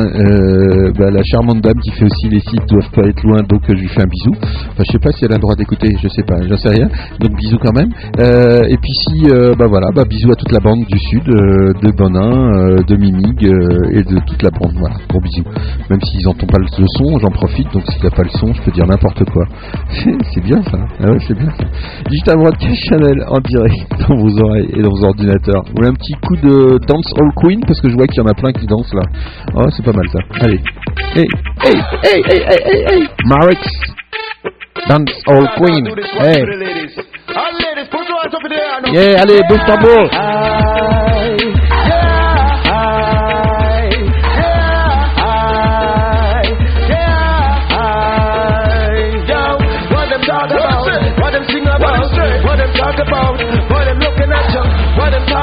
bah, la charmante dame qui fait aussi les sites doivent pas être loin. Donc, je lui fais un bisou. Enfin, je sais pas si elle a le droit d'écouter. Je sais pas. J'en sais rien. Donc, bisous quand même. Et puis, si, bah voilà, bah, bisous à toute la bande du Sud, de Bonin, de Mimig et de toute la bande. Voilà, gros bisous. Même s'ils n'entendent pas le son, j'en profite. Donc, s'il a pas le son, je peux dire n'importe quoi. c'est bien ça. Ah ouais, c'est bien ça. Digital Broadcast Channel en direct dans vos oreilles et dans vos ordinateurs. Vous voulez un petit coup de Dance All Queen parce que je vois qu'il y en a plein qui dansent là. Oh, c'est pas mal ça. Allez. Hey, hey, hey, hey, hey, hey, hey. Marix. Dance All Queen. Hey. Yeah, allez, bouge ton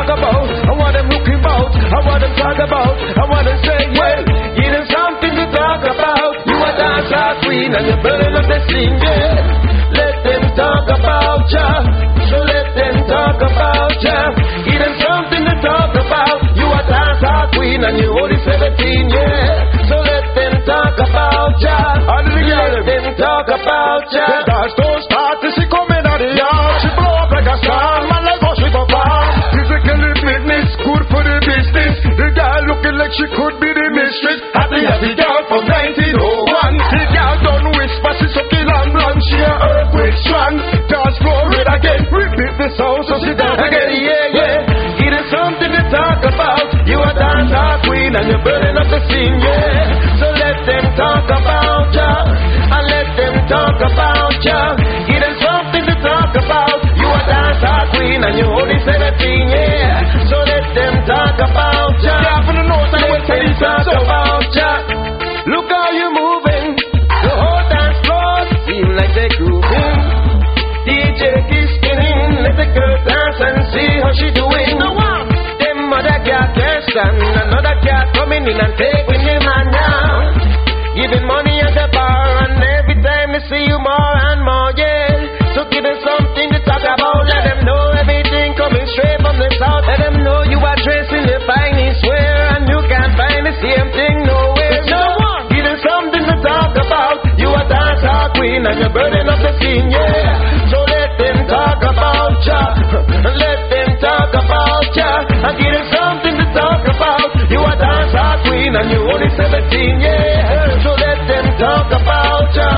talk about, and what them looking about, and what them talk about, and what them say, well, give them something to talk about. You a dancer queen and you're burning up the scene, yeah. Let them talk about ya, so let them talk about ya. Give them something to talk about. You a dancer queen and you're only 17, yeah. So let them talk about ya. Let them talk about ya. Don't start till like she could be the mistress. Happy as oh the girl from 1901. The girl done whisper, she kill and blonde. She a earthquake strong. Dance floor red again. Repeat the sound so she dance again. Yeah, yeah. It is something to talk about. You a dancer queen and you're burning up the scene, yeah. So let them talk about ya. And let them talk about ya. It is something to talk about. You a dancer queen and you're only 17, she doing. No one. Them other cat can't another cat coming in and taking him man now. Giving money at the bar and every time they see you more and more, yeah. So give them something to talk about. Let them know everything coming straight from the south. Let them know you are dressed in the finest wear and you can't find the same thing nowhere. No one. Give them something to talk about. You a dancer queen and you're burning up the scene, yeah. So let them talk about ya. Let them And give them something to talk about. You a dancer queen and you only 17, yeah. So let them talk about ya.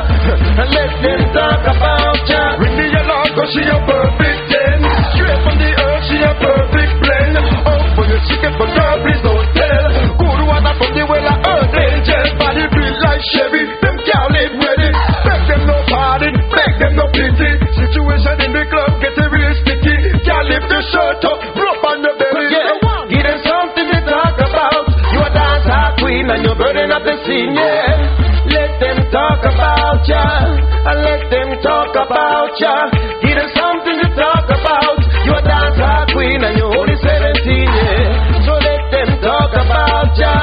And let them talk about ya. Ring the alarm she a perfect 10. Straight from the earth, she a perfect blend. Oh, for your chicken, but girl, please don't tell. Good water from the well of earth angel. Body built like Chevy. Them can't live ready. Beg them no pardon, beg them no pity. Situation in the club getting real sticky. Can't your shirt up, yeah. Let them talk about ya, and let them talk about ya. Give them something to talk about. You a dancer queen and you're only 17, yeah. So let them talk about ya,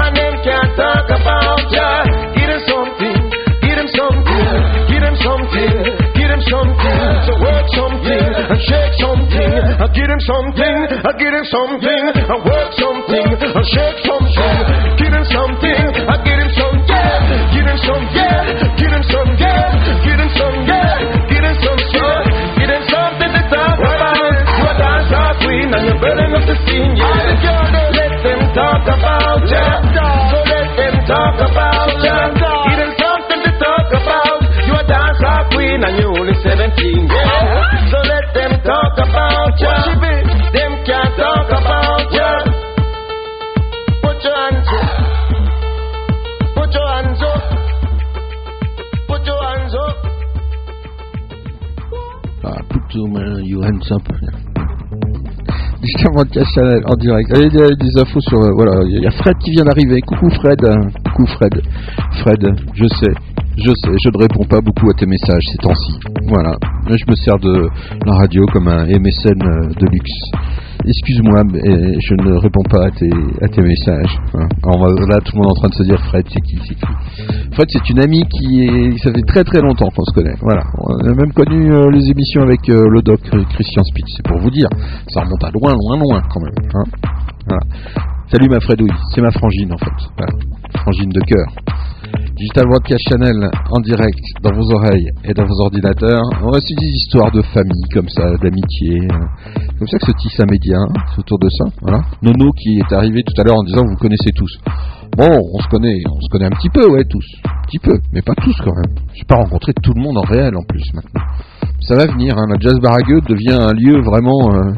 and them can't talk about ya. Give them something, give them something, give them something, give them something. So work something, and shake something, and give them something, I give them something, I work something, and shake something. Give them something, and you only 17. Yeah. So let them talk about ya. Them can't talk about ya. Put your hands up. Put your hands up. Put your hands up. Ah, put your man- your hands up. Channel en direct. Il y a des, des infos sur. euh, voilà, il y a Fred qui vient d'arriver. Coucou Fred. Coucou Fred. Fred, je sais. Je sais, je ne réponds pas beaucoup à tes messages ces temps-ci. Voilà. Je me sers de la radio comme un MSN euh, de luxe. Excuse-moi, mais je ne réponds pas à tes, à tes messages. Hein. Alors, là, tout le monde est en train de se dire Fred, c'est qui, qui? Fred, c'est une amie qui. Ça fait très très longtemps qu'on se connaît. Voilà. On a même connu euh, les émissions avec euh, le doc Christian Spitz. C'est pour vous dire. Ça remonte à loin, loin, loin quand même. hein. Voilà. Salut ma Fredouille. C'est ma frangine en fait. Frangine de cœur. Digital Broadcast Channel en direct dans vos oreilles et dans vos ordinateurs. On essayer des histoires de famille comme ça, d'amitié. euh, Comme ça que se tisse un média, hein, autour de ça. Voilà. Nono qui est arrivé tout à l'heure en disant vous connaissez tous. Bon, on se connaît, on se connaît un petit peu, ouais, tous. Un petit peu, mais pas tous quand même. J'ai pas rencontré tout le monde en réel en plus maintenant. Ça va venir, hein. la Jazz Baragueux devient un lieu vraiment euh,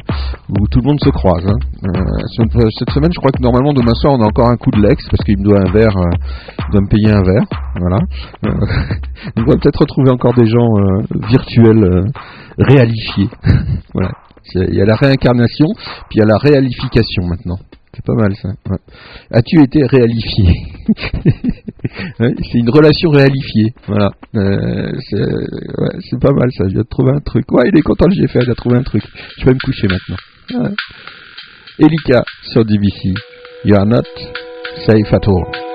où tout le monde se croise. hein. Euh, semaine- cette semaine, je crois que normalement demain soir, on a encore un coup de l'ex parce qu'il me doit un verre, euh, il doit me payer un verre. Voilà. Euh, on va peut-être retrouver encore des gens euh, virtuels euh, réalifiés. voilà. Il y a la réincarnation, puis il y a la réalification maintenant. C'est pas mal ça. As-tu été réalifié C'est une relation réalifiée. Voilà. Euh, c'est pas mal ça. Viens de trouver un truc. Ouais, il est content que j'ai fait. Il a trouvé un truc. Je vais me coucher maintenant. Elika sur DBC. You are not safe at all.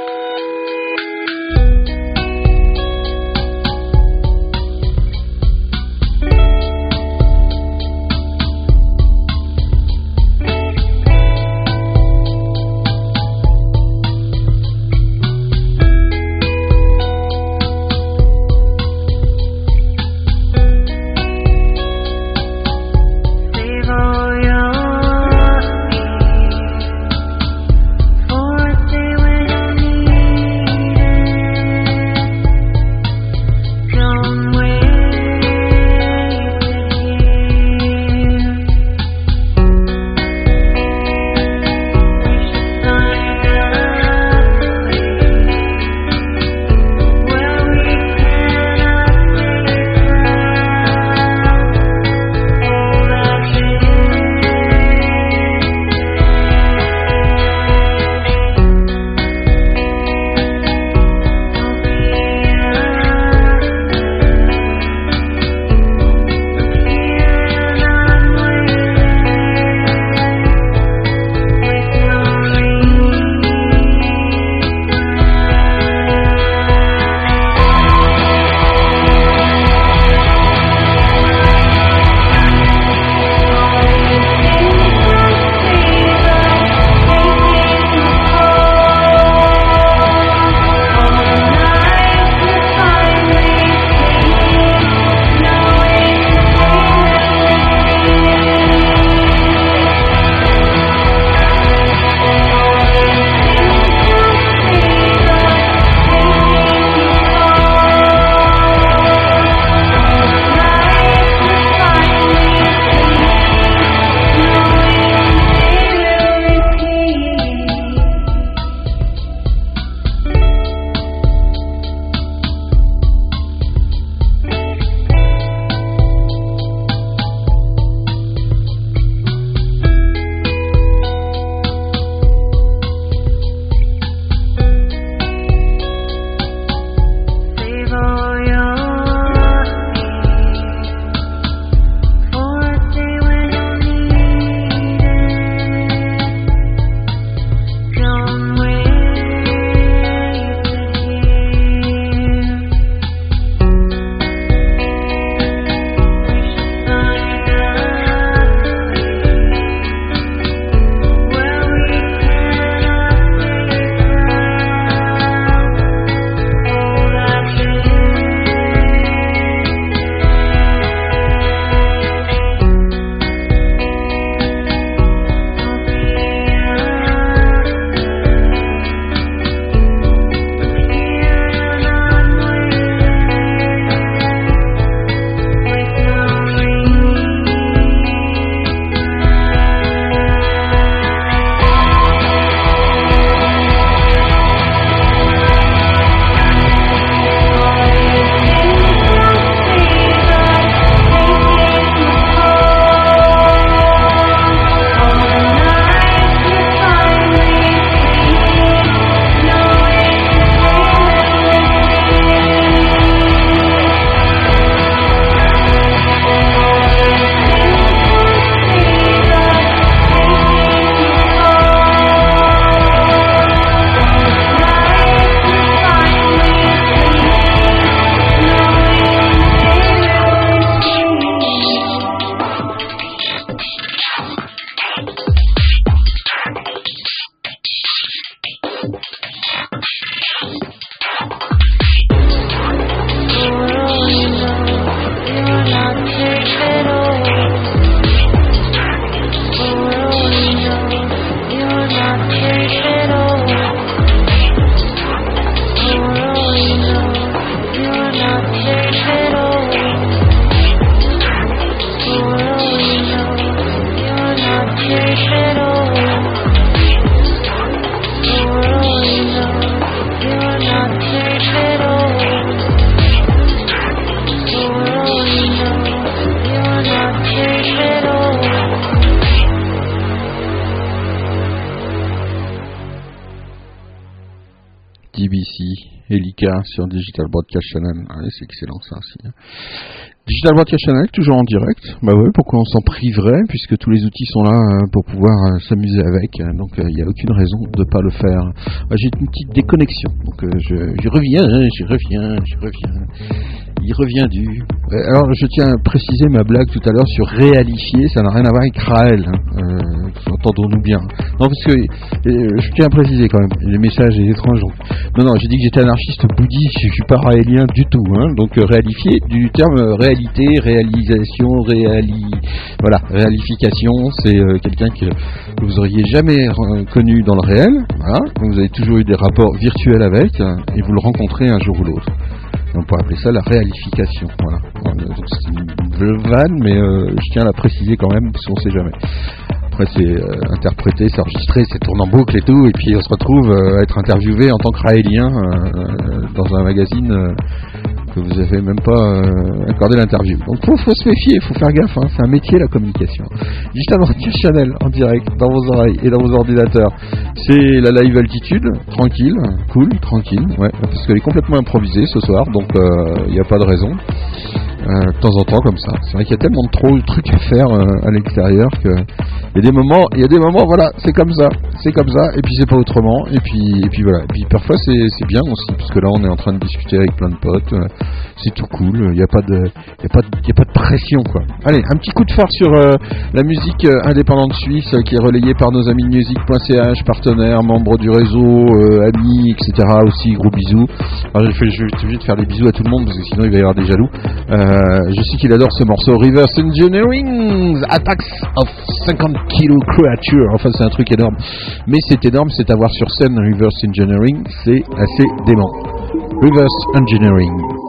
Digital Broadcast Channel. Ah, c'est excellent ça aussi. hein. Digital Broadcast Channel, toujours en direct. Bah ouais, pourquoi on s'en priverait, puisque tous les outils sont là euh, pour pouvoir euh, s'amuser avec. euh, Donc il n'y a aucune raison de ne pas le faire. Ah, J'ai une petite déconnexion, donc euh, je, reviens, je reviens, je reviens. Il revient du. Euh, Alors je tiens à préciser ma blague tout à l'heure sur réalifier, ça n'a rien à voir avec Raël. hein. Euh, Entendons-nous bien. Non parce que euh, je tiens à préciser quand même, le message est étrange. donc. Non non, j'ai dit que j'étais anarchiste bouddhiste, je suis pas raélien du tout. Hein. Donc euh, réalifier du terme euh, réalité, réalisation, réali, voilà, réalification, c'est euh, quelqu'un que vous auriez jamais connu dans le réel. Voilà, Donc, vous avez toujours eu des rapports virtuels avec euh, et vous le rencontrez un jour ou l'autre. On pourrait appeler ça la réalification. Voilà. C'est une vanne, mais je tiens à la préciser quand même, parce qu'on sait jamais. C'est euh, interprété, c'est enregistré, c'est tourné en boucle et tout, et puis on se retrouve euh, à être interviewé en tant que raélien euh, dans un magazine que vous avez même pas accordé l'interview. Donc faut, faut se méfier, faut faire gaffe, hein, c'est un métier la communication. Digital Radio Channel en direct dans vos oreilles et dans vos ordinateurs. C'est la live altitude, tranquille, cool, tranquille, ouais, parce qu'elle est complètement improvisée ce soir, donc il n'y a pas de raison. Euh, de temps en temps comme ça. C'est vrai qu'il y a tellement de trucs à faire euh, à l'extérieur que il y a des moments, il y a des moments, voilà, c'est comme ça, c'est comme ça, et puis c'est pas autrement, et puis et puis voilà. Et puis parfois c'est bien aussi, parce que là on est en train de discuter avec plein de potes, euh, c'est tout cool, il n'y a pas de, il a pas de, y a pas de pression quoi. Allez, un petit coup de phare sur la musique indépendante suisse qui est relayée par nos amis de musique.ch, partenaires, membres du réseau, amis, etc. Aussi, gros bisous. Alors je, vais de faire des bisous à tout le monde parce que sinon il va y avoir des jaloux. Euh, je sais qu'il adore ce morceau Reverse Engineering Attacks of 50 Kilo Creature. Enfin, c'est un truc énorme. Mais c'est énorme, c'est à voir sur scène Reverse Engineering, c'est assez dément. Reverse Engineering.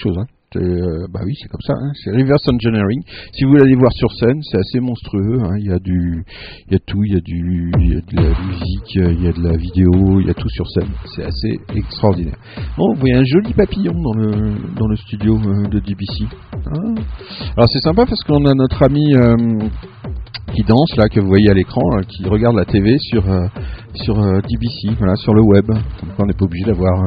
Chose. Hein. Euh, bah oui, c'est comme ça. Hein. C'est reverse engineering. Si vous voulez voir sur scène, c'est assez monstrueux. hein. Il y a du, il y a tout. Il y a du, de la musique, il y a de la vidéo, il y a tout sur scène. C'est assez extraordinaire. Oh, vous voyez un joli papillon dans le dans le studio euh, de DBC. Ah. Alors c'est sympa parce qu'on a notre ami. euh, qui danse là que vous voyez à l'écran, qui regarde la TV sur sur DBC, voilà, sur le web. Donc on n'est pas obligé d'avoir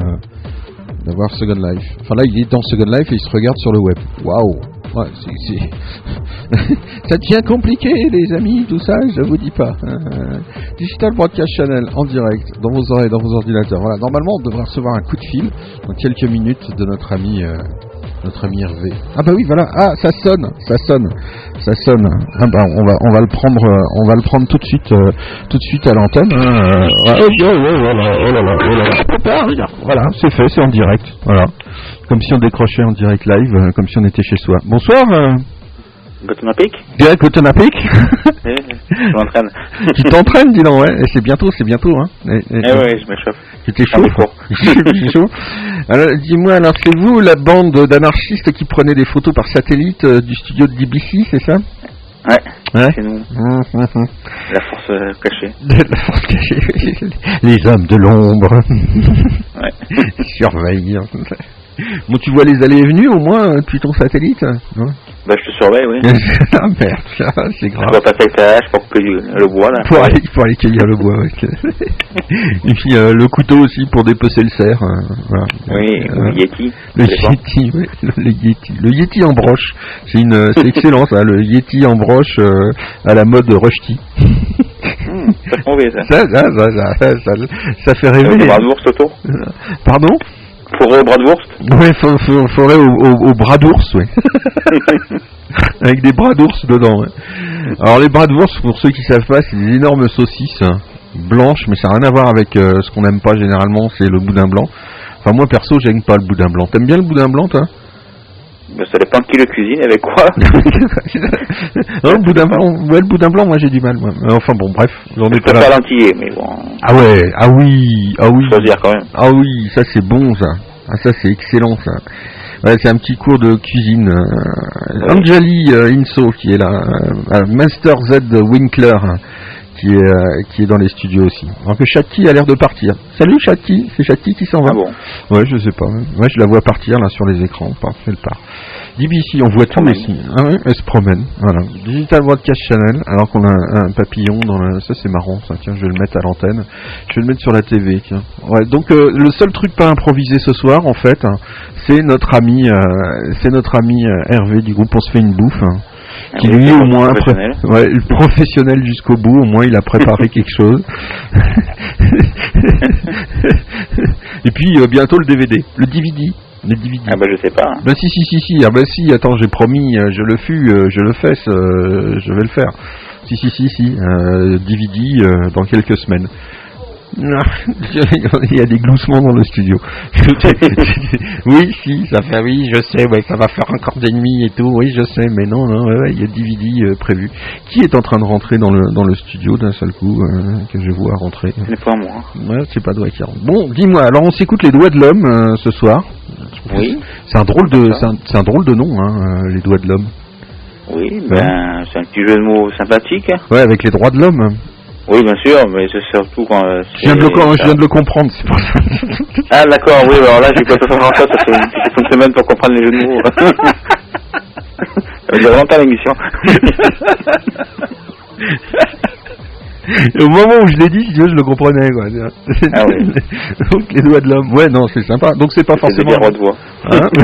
d'avoir Second Life. Enfin là, il est dans Second Life et il se regarde sur le web. Waouh. Ouais, ça devient compliqué, les amis, tout ça, je vous dis pas. Euh, Digital Broadcast Channel en direct dans vos oreilles, dans vos ordinateurs. Voilà, normalement, on devrait recevoir un coup de fil dans quelques minutes de notre ami, euh, notre ami Hervé. Ah bah oui, voilà. Ah, ça sonne, ça sonne, ça sonne. Ah bah, on va, on va le prendre, euh, on va le prendre tout de suite, euh, tout de suite à l'antenne. euh, ouais, voilà, c'est fait, c'est en direct. Voilà, comme si on décrochait en direct live, euh, comme si on était chez soi. Bonsoir. Euh, Guten Apik Direct Guten Apik Eh, Je m'entraîne. Tu t'entraînes, dis donc, ouais. Et c'est bientôt, c'est bientôt, hein. Et, et- Eh ouais, je m'échauffe. C'était Ah, chaud. C'était chaud. Alors, dis-moi, alors c'est vous la bande d'anarchistes qui prenez des photos par satellite euh, du studio de DBC, c'est ça? Ouais, Ouais. c'est nous. La force euh, cachée. La force cachée. Les hommes de l'ombre. Ouais. Surveillent. Bon, tu vois les allées et venues au moins depuis ton satellite non? Bah, je te surveille, oui. Ah merde, ça, c'est Je grave. dois passer le péage pour du- le bois, là. Pour aller, pour aller cueillir le bois, ouais. Et puis euh, le couteau aussi pour dépecer le cerf. euh, voilà. Oui, Euh, le Yeti. Le. Yeti, le, le Yeti, le Yeti en broche, c'est une, euh, c'est excellent ça, le Yeti en broche euh, à la mode Rushdie. Hum, ça ça. Ça, ça, ça, ça, ça, fait rêver. Pardon? Fourré au bras de ours. Faut, faudrait au, au, au bras d'ours, ouais. Avec des bras d'ours dedans. ouais. Alors les bras d'ours, pour ceux qui savent pas, c'est des énormes saucisses hein, blanches, mais ça n'a rien à voir avec euh, ce qu'on n'aime pas généralement, c'est le boudin blanc. Enfin moi perso, j'aime pas le boudin blanc. T'aimes bien le boudin blanc, toi? Bah, ça dépend qui le cuisine, avec quoi. Non, le boudin blanc, ouais, le boudin blanc, moi j'ai du mal. Moi. Enfin bon, bref, ai Je pas là. mais bon. Ah ouais, ah oui, ah oui. Choisir quand même. Ah oui, ça c'est bon ça. Ah ça c'est excellent ça. Ouais, c'est un petit cours de cuisine. Euh, Anjali euh, Inso qui est là, euh, euh, Master Z Winkler qui est euh, qui est dans les studios aussi. Alors que Chatti a l'air de partir. Salut Chatti, c'est Chatti qui s'en va. Ah bon Ouais, je sais pas. Ouais, je la vois partir là sur les écrans. Paf, elle part. DBC, on voit tout ici. Ah elle se promène. Voilà. Digital Broadcast Channel, alors qu'on a un, un papillon dans le... Ça c'est marrant, ça. Tiens, je vais le mettre à l'antenne. Je vais le mettre sur la TV, tiens. Ouais, donc euh, le seul truc pas improvisé ce soir, en fait, hein, c'est notre ami, euh, c'est notre ami Hervé du groupe On se fait une bouffe. hein, qui oui, lui au moins professionnel. ouais, professionnel jusqu'au bout au moins il a préparé quelque chose. Et puis euh, bientôt le DVD le DVD le DVD Ah bah, je sais pas. bah si si si si. Ah bah si attends j'ai promis euh, je le fus euh, je le fais euh, je vais le faire. Si si si si euh, DVD euh, dans quelques semaines il y a des gloussements dans le studio. oui, si, ça fait, oui, je sais, ouais, ça va faire encore d'ennemis et tout, oui, je sais, mais non, non, ouais, il y a DVD euh, prévu. Qui est en train de rentrer dans le, dans le studio d'un seul coup, euh, que je vois rentrer? Ce n'est pas moi. Ouais, c'est pas doigt qui rentre. Bon, dis-moi, alors on s'écoute les doigts de l'homme euh, ce soir. Oui. C'est un drôle de, c'est un, c'est un drôle de nom, hein, euh, les doigts de l'homme. Oui, ben, c'est un petit jeu de mots sympathique. hein. Ouais, avec les droits de l'homme. Oui, bien sûr, mais c'est surtout quand. euh, Je viens de le, je viens de le comprendre, c'est pour ça. Ah, d'accord, oui, alors là, j'ai pas tout ça, ça fait une semaine pour comprendre les jeux de mots. ça va longtemps l'émission. Et au moment où je l'ai dit, si tu veux, je le comprenais, quoi. Ah. Donc les doigts de l'homme. Ouais, non, c'est sympa. Donc c'est pas C'est forcément. rois de voix. Hein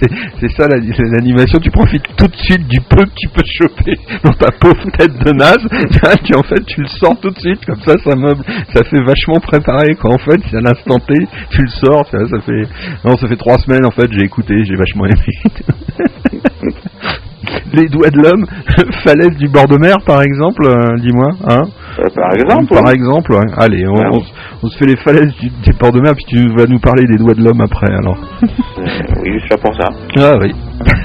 c'est, c'est ça la- c'est l'animation, tu profites tout de suite du peu que tu peux choper dans ta pauvre tête de naze, tu, en fait tu le sors tout de suite, comme ça ça meuble, ça fait vachement préparé quoi en fait, c'est à l'instant T, tu le sors, ça, ça fait, non ça fait trois semaines en fait, j'ai écouté, j'ai vachement aimé. Les doigts de l'homme, falaise du bord de mer par exemple, euh, dis-moi, hein Euh, par exemple, Par oui. exemple, ouais. allez, on, Ouais. on se- on se fait les falaises du, du bord de mer, puis tu vas nous parler des doigts de l'homme après alors. Euh, oui, je suis là pour ça. Ah oui.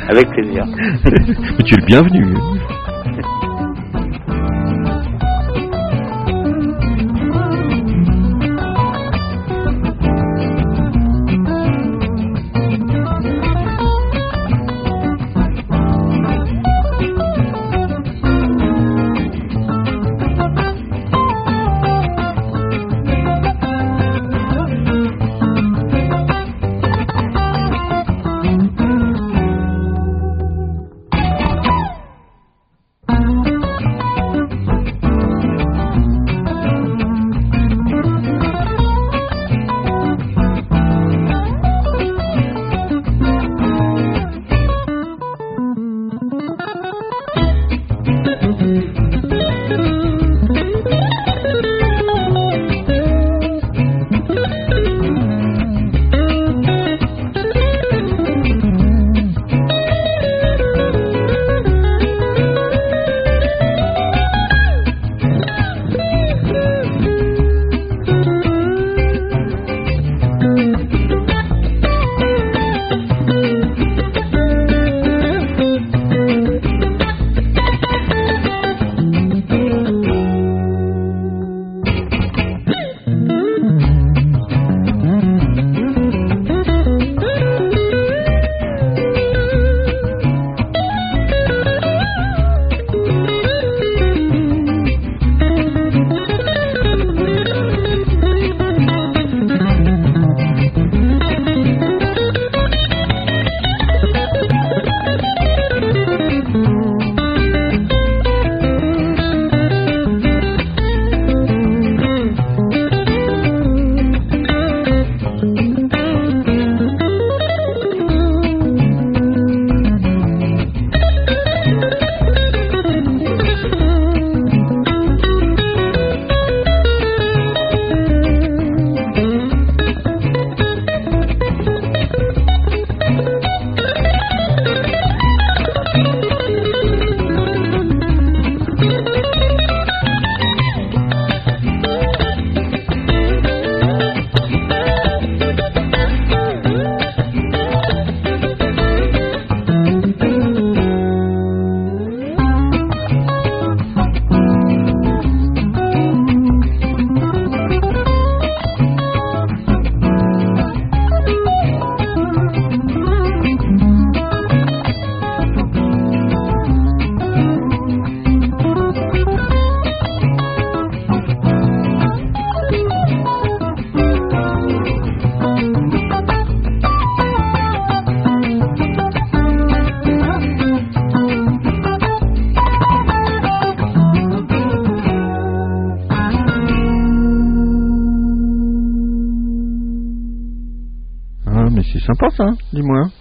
Avec plaisir. Mais tu es le bienvenu.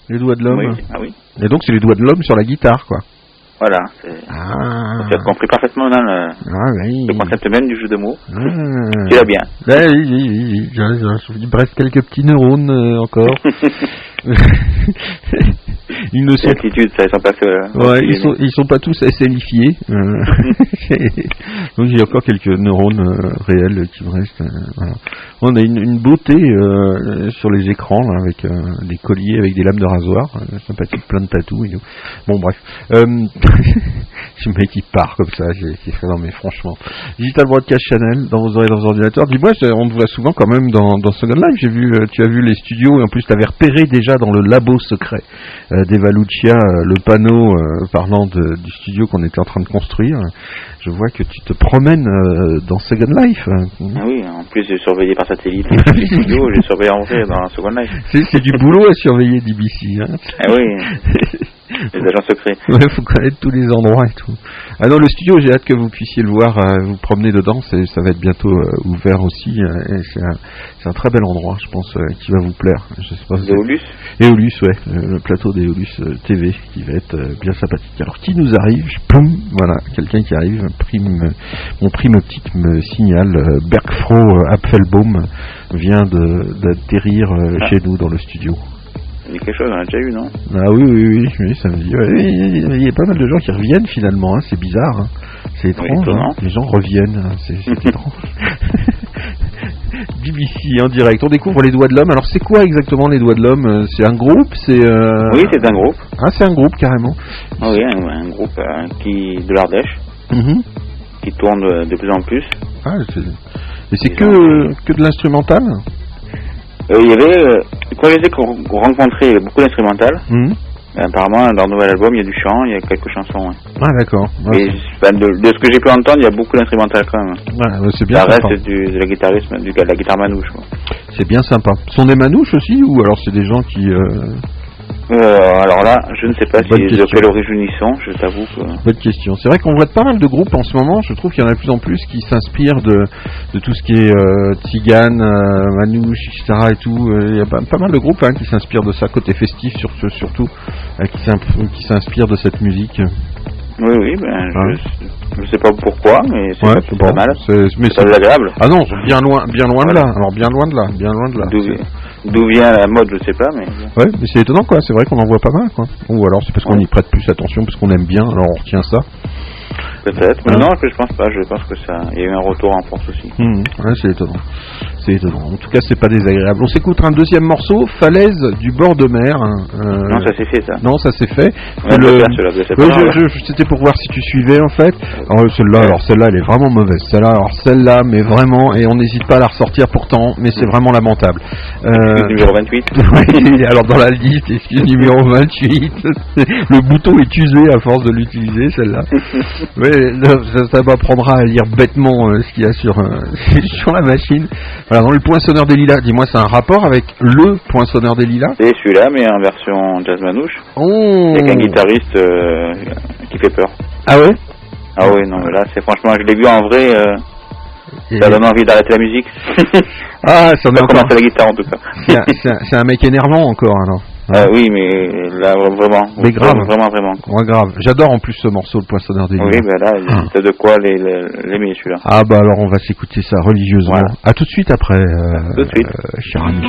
Les doigts de l'homme. Oui, ah oui. Et donc c'est les doigts de l'homme sur la guitare, quoi. Voilà. Ah, Tu as compris parfaitement dans le, ah oui. le concept même du jeu de mots. Ah. Tu l'as bien. Ouais, oui, oui, oui, oui. Je- je- Il me reste quelques petits neurones euh, encore. ils ne sont ça, ils sont pas que. Ouais, ils sont, ils sont pas tous SMifiés. euh, Donc j'ai encore quelques neurones euh, réels qui me restent. euh, voilà. On a une, une beauté euh, sur les écrans là, avec euh, des colliers avec des lames de rasoir, euh, sympathique, plein de tatous et tout. Bon bref, euh, je mec qui part comme ça, j'ai qui fait non mais franchement. Digital Broadcast Channel dans vos oreilles, dans vos ordinateurs. Dis-moi, on te voit souvent quand même dans, dans Second Life. J'ai vu, euh, tu as vu les studios et en plus tu avais repéré déjà dans le labo secret euh, d'Eva Lucia euh, le panneau euh, parlant de- du studio qu'on était en train de construire. Je vois que tu te promènes euh, dans Second Life. Ah oui, en plus, j'ai surveillé par satellite les studios, j'ai surveillé en vrai dans Second Life. C'est du boulot à surveiller d'IBC. Hein. Ah oui, les agents secrets. Ouais, faut connaître tous les endroits et tout. Ah non, le studio, j'ai hâte que vous puissiez le voir, euh, vous promener dedans. Ça va être bientôt euh, ouvert aussi. euh, c'est un, très bel endroit, je pense, qui va vous plaire. Je sais pas Éolus Éolus, ouais, le, plateau d'Éolus euh, TV qui va être bien sympathique. Alors qui nous arrive? Poum, voilà, quelqu'un qui arrive. Prime, mon prime optique me signale Bergfro euh, Apfelbaum vient de- d'atterrir euh, chez nous dans le studio. Dit quelque chose, on a déjà eu, non? Ah oui, oui, oui, oui, ça me dit. ouais, Il y a- pas mal de gens qui reviennent finalement, hein, c'est bizarre. hein. C'est étrange, hein. les gens reviennent, c'est étrange. BBC en direct, on découvre les doigts de l'homme. Alors c'est quoi exactement les doigts de l'homme? Euh, C'est un groupe C'est euh, Oui, c'est un groupe. Ah, c'est un groupe carrément. Ah oui, un, un groupe euh, qui de l'Ardèche, Mhm. qui tourne de, de plus en plus. Ah, Et c'est que, que de l'instrumental? Il y avait, euh, quand je les y avait beaucoup d'instrumental. Mais apparemment, dans leur nouvel album, il y a du chant, il y a quelques chansons. ouais. Ah d'accord. Ouais, enfin, de, de ce que j'ai pu entendre, il y a beaucoup d'instrumental quand même. ouais, c'est bien Ça sympa. reste du, de la guitarisme, du, de la guitare manouche. C'est bien sympa. Ce sont des manouches aussi ou alors c'est des gens qui... euh, Euh, alors là, je ne sais pas si de quelle origine ils sont, je t'avoue que... Bonne question. C'est vrai qu'on voit pas mal de groupes en ce moment. Je trouve qu'il y en a de plus en plus qui s'inspirent de, de tout ce qui est euh, tzigane, euh, manouche, etc. Et tout. Euh, Il y a pas, pas mal de groupes hein, qui s'inspirent de ça côté festif, sur, surtout, euh, qui s'inspirent de cette musique. Oui, oui, ben, Ouais. je, je sais pas pourquoi, mais c'est Ouais, pas, mal. c'est- pas désagréable. Ah non, bien loin, bien loin de là. Alors bien loin de là, bien loin de là. D'où vient la mode, je sais pas, mais... Ouais, mais c'est étonnant quoi. C'est vrai qu'on en voit pas mal quoi. Ou alors c'est parce qu'on y prête plus attention, parce qu'on aime bien, alors on retient ça. Peut-être. Mais Hein non, je pense pas. Je pense que ça... Il y a eu un retour en force aussi. Mhm. Ouais, c'est étonnant. C'est. En tout cas, c'est pas désagréable. On s'écoute un deuxième morceau, Falaise du bord de mer. hein, euh, Non, ça s'est fait, ça. Non, ça s'est fait. Ouais, le- C'était pour voir si tu suivais en fait. Alors celle-là, alors celle-là, elle est vraiment mauvaise. Celle-là, alors celle-là, mais vraiment, et on n'hésite pas à la ressortir pourtant, mais c'est vraiment lamentable. Euh, numéro 28. oui, alors dans la liste, excuse numéro 28. Le bouton est usé à force de l'utiliser, celle-là. Mais non, ça, ça m'apprendra à lire bêtement euh, ce qu'il y a sur, euh, sur la machine. Voilà, dans le poinçonneur des lilas, dis-moi, c'est un rapport avec le poinçonneur des lilas C'est celui-là, mais en version jazz manouche. Oh Avec un guitariste euh, qui fait peur. Ah ouais? Ah oui, non, mais là, c'est franchement, je l'ai vu en vrai, euh, Et- ça donne envie d'arrêter la musique. Ah, est Pas encore. commencer la guitare en tout cas. C'est un, un mec énervant encore, alors. Euh, oui, mais là, vraiment. Mais grave. Vraiment, vraiment. Ouais, grave. J'adore en plus ce morceau, le poinçonneur des. Oui, ben là, il t'as de quoi les- les- celui-là. Ah bah alors on va s'écouter ça religieusement. Voilà. À tout de suite après, euh, tout de suite. euh, cher ami.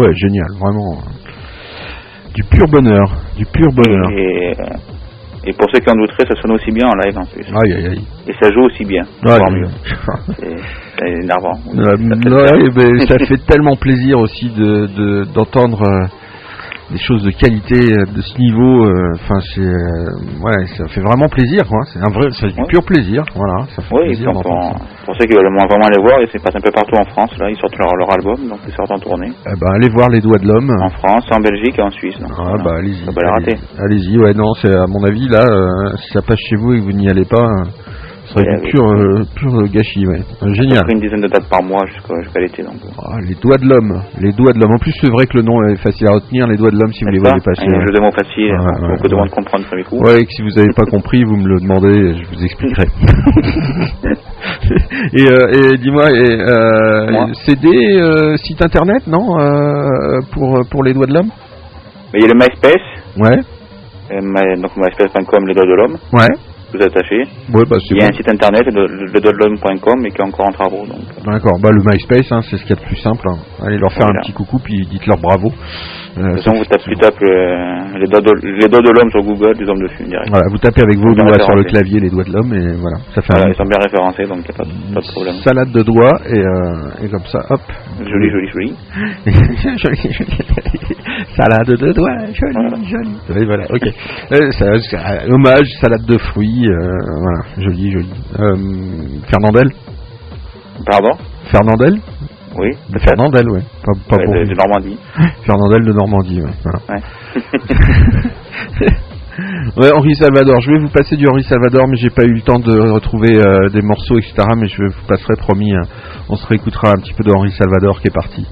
Ouais, génial, vraiment. Du pur bonheur, du pur bonheur. Et, et pour ceux qui en douteraient, ça sonne aussi bien en live en plus. Aïe aïe aïe. Et ça joue aussi bien. Mais- mieux. C'est énervant. Euh, Ça fait ouais, peur. mais ça fait tellement plaisir aussi de de- d'entendre euh, des choses de qualité euh, de ce niveau. euh, Enfin, c'est euh, ouais, ça fait vraiment plaisir, quoi. C'est un vrai, c'est du pur plaisir, voilà. Ça fait Oui, plaisir d'entendre ceux qui veulent vraiment aller voir, ils se passent un peu partout en France. Là, ils sortent leur, leur album, donc ils sortent en tournée. Eh ben, allez voir les doigts de l'homme. En France, en Belgique et en Suisse. Donc, Ah bah allez-y. Faut pas les rater. allez- Allez-y, ouais, non, c'est à mon avis là, euh, si ça passe chez vous et que vous n'y allez pas, ce serait du pur, euh, pur gâchis, ouais. Génial. une dizaine de dates par mois jusqu'à jusqu'à l'été. Donc, Ah, les doigts de l'homme, les doigts de l'homme. En plus, c'est vrai que le nom est facile à retenir, les doigts de l'homme, si vous les voyez passer. un jeu de mots facile, Ouais, donc ouais, beaucoup de ouais. monde comprendre premier coup. Ouais, et que si vous n'avez pas compris, vous me le demandez, je vous expliquerai. et euh, et dis-moi, et, euh, Moi CD, euh, site internet, non, pour pour les doigts de l'homme? Il y a le MySpace, Ouais, my- donc myspace.com, les doigts de l'homme, ouais, tout attaché. ouais, bah c'est Il y a bon. un site internet, le, mais qui est encore en travaux. Donc, D'accord, bah le MySpace, hein, c'est ce qu'il y a de plus simple. hein. Allez leur faire Voilà. un petit coucou, puis dites-leur bravo. Euh, de toute ça façon, vous tapez, tu tapes euh, les doigts de, les doigts de l'homme sur Google, des hommes dessus, direct. Voilà, vous tapez avec vos doigts sur le référencé. clavier les doigts de l'homme et voilà, ça fait Voilà, un ils sont bien référencés, donc il n'y a pas, de- pas de problème. salade de doigts et, euh, et comme ça, hop. Joli, joli, joli. joli, joli. salade de doigts, joli, joli. Oui, voilà, ok. Euh, ça, hommage, salade de fruits, voilà, joli, joli. Fernandel? Pardon? Fernandel? Oui. De Fernandel, ouais. Pas, pas Ouais, pour de, Normandie. Fernandel de Normandie, ouais. Voilà. Ouais. Ouais, Henri Salvador. Je vais vous passer du Henri Salvador, mais j'ai pas eu le temps de retrouver euh, des morceaux, etc. Mais je vous passerai, promis. hein. On se réécoutera un petit peu de Henri Salvador qui est parti.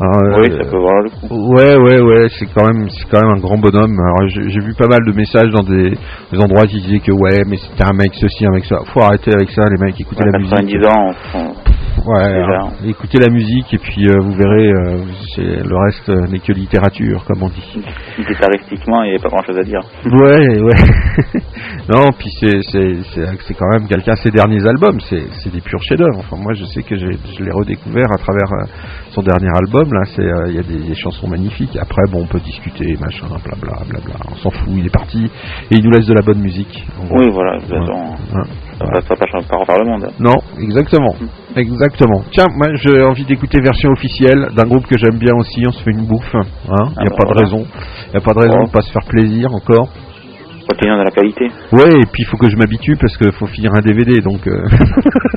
Alors, oui, euh, ça peut valoir le coup. Ouais, ouais, ouais, c'est quand même, c'est quand même un grand bonhomme. Alors j'ai vu pas mal de messages dans des, des endroits qui disaient que ouais, mais c'était un mec ceci, un mec ça. Faut arrêter avec ça, les mecs. Écoutez À la musique. 90 ans, on, Ouais, hein, écoutez la musique et puis euh, vous verrez, euh, c'est- le reste euh, n'est que littérature, comme on dit. guitaristiquement, il n'y avait pas grand chose à dire. Ouais, ouais. non, puis c'est c'est c'est c'est quand même quelqu'un ses derniers albums, c'est c'est des purs chefs-d'œuvre. Enfin moi je sais que je l'ai redécouvert à travers euh, son dernier album là, c'est euh, il y a des, des chansons magnifiques. Après bon, on peut discuter, machin, blabla blabla. On s'en fout, il est parti et il nous laisse de la bonne musique. Oui, voilà, de Ouais. ça ne va pas, pas, pas refaire le monde. hein. Non, exactement. Exactement. Tiens, moi j'ai envie d'écouter version officielle d'un groupe que j'aime bien aussi, on se fait une bouffe. Hein Il Ah n'y a bah pas de voilà. raison. Il n'y a pas de raison de pas se faire plaisir encore. Continuons dans la qualité. Ouais, et puis il faut que je m'habitue parce qu'il faut finir un DVD, donc... euh,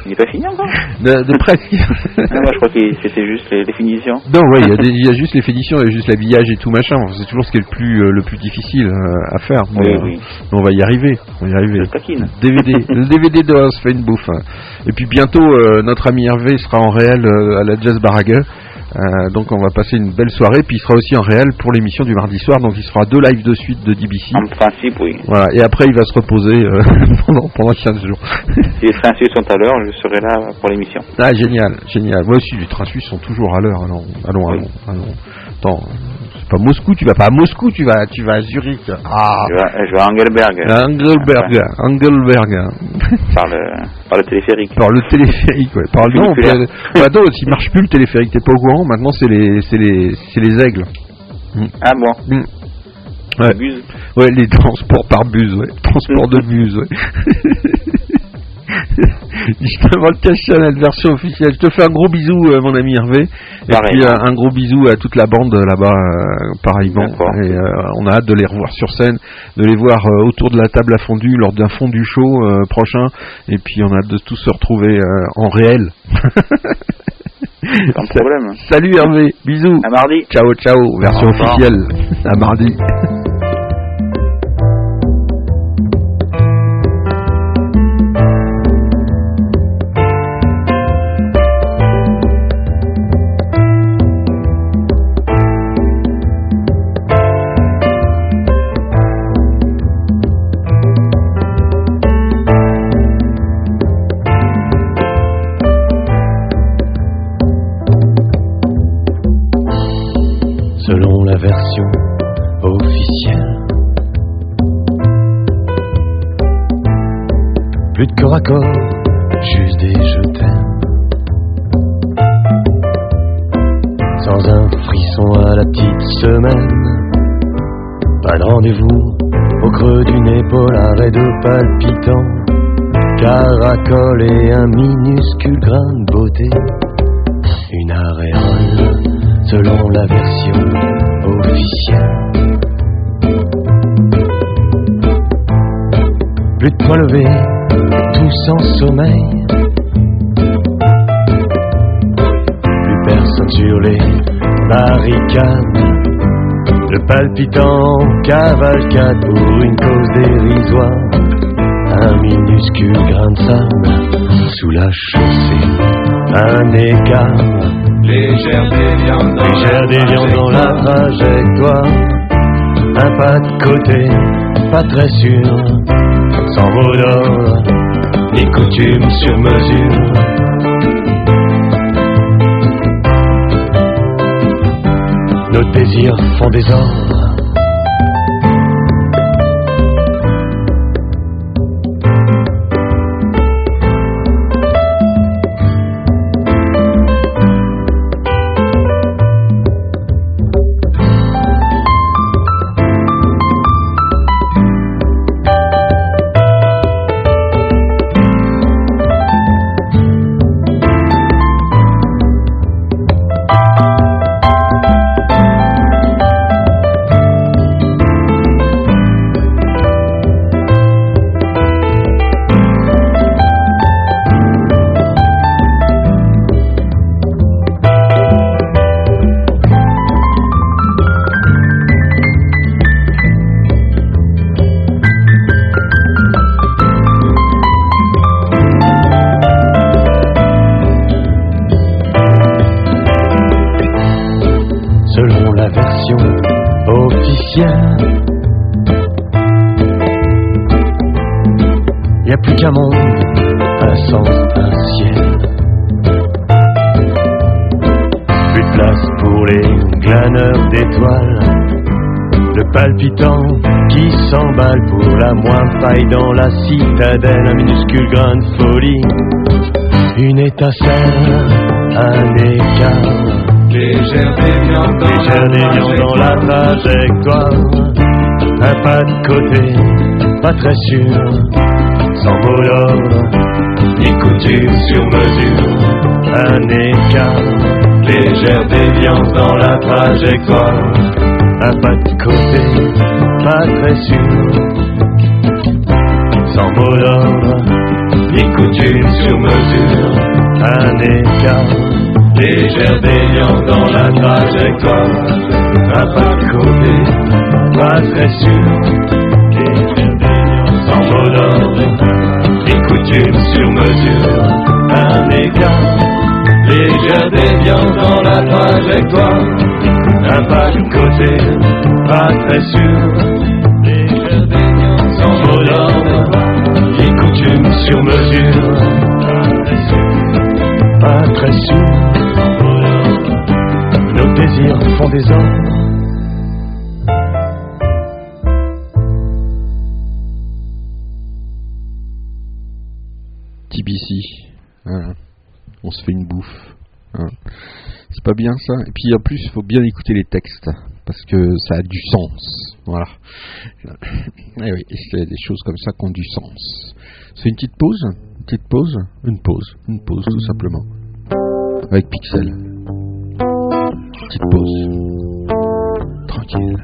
Il n'est pas fini encore? De, de presque. Moi, je crois que c'était juste les définitions. non, ouais, il y, a y juste les finitions, il y a juste l'habillage et tout machin. C'est toujours ce qui est le plus, euh, le plus difficile euh, à faire. Mais, Oui, oui. mais on va y arriver. On va y arriver. Taquine. DVD, le DVD de se fait une bouffe. Et puis bientôt, euh, notre ami Hervé sera en réel euh, à la Jazz Barague. Euh, donc on va passer une belle soirée. Puis il sera aussi en réel pour l'émission du mardi soir. Donc il se fera deux lives de suite de DBC. En principe, oui. Voilà. Et après il va se reposer euh, pendant, pendant 15 jours. Si les trains suisses sont à l'heure, je serai là pour l'émission. Ah génial, génial. Moi aussi les trains suisses sont toujours à l'heure. Allons, allons, allons, allons. Attends, pas Moscou. Tu vas pas à Moscou. Tu vas, tu vas à Zurich. Ah. Je vais, je vais à Engelberg. Engelberg, Engelberg. Par le, par le téléphérique. Par le téléphérique, ouais. Par le non, bah, s'il marche plus le téléphérique, t'es pas au courant. Maintenant, c'est les, c'est les, c'est les aigles. Mm. Ah bon Mm. Ouais. Ouais, les transports par bus, ouais. Transport de bus, ouais. Justement, le cache Channel version officielle. Je te fais un gros bisou, euh, mon ami Hervé. Et Pareil. puis euh, un gros bisou à toute la bande euh, là-bas, euh, pareillement. Et euh, on a hâte de les revoir sur scène, de les voir autour de la table à fondue lors d'un fondu show euh, prochain. Et puis on a hâte de tous se retrouver en réel. Sans problème. Salut Hervé, bisous. À mardi. Ciao, ciao, version officielle. À mardi. version officielle. Plus de corps à corps, juste des je t'aime. la petite semaine. Pas de rendez-vous au creux d'une épaule, arrêt de palpitant, caracole et un minuscule grain de beauté. Une aréole selon la version officielle. Plus de point levé, tout sans sommeil. Plus personne sur les barricades. Le palpitant cavalcade pour une cause dérisoire. Un minuscule grain de sable sous la chaussée. Un écart. Légère déviance dans Légère dans la trajectoire. Un pas de côté, pas très sûr. Sans mot d'ordre, ni coutume sur mesure. Nos désirs font des ordres. 200 balles pour la moindre paille dans la citadelle, un minuscule grain de folie, une étincelle, un écart. Légère déviante dans, dans, la trajectoire, un pas de côté, pas très sûr, sans mot ni couture sur mesure, un écart. Légère déviance dans la trajectoire. Un pas de côté, pas très sûr. Sans mot d'ordre, coutume sur mesure. Un écart. Légère déviance dans la trajectoire. Un pas de côté, pas très sûr. Sans mot d'ordre, sur mesure. Un écart. Légère dans la trajectoire. Un pas de côté, pas très sûr. Sans mot d'ordre, ni coutume sur mesure. Pas très sûr. Nos désirs font des ordres. TBC. Voilà. On se fait une bouffe. Voilà. Pas bien ça. Et puis en plus, il faut bien écouter les textes parce que ça a du sens. Voilà. Et oui, c'est des choses comme ça qui ont du sens. C'est une petite pause, une petite pause, une pause, une pause tout simplement. Avec Pixel. Petite pause. Tranquille.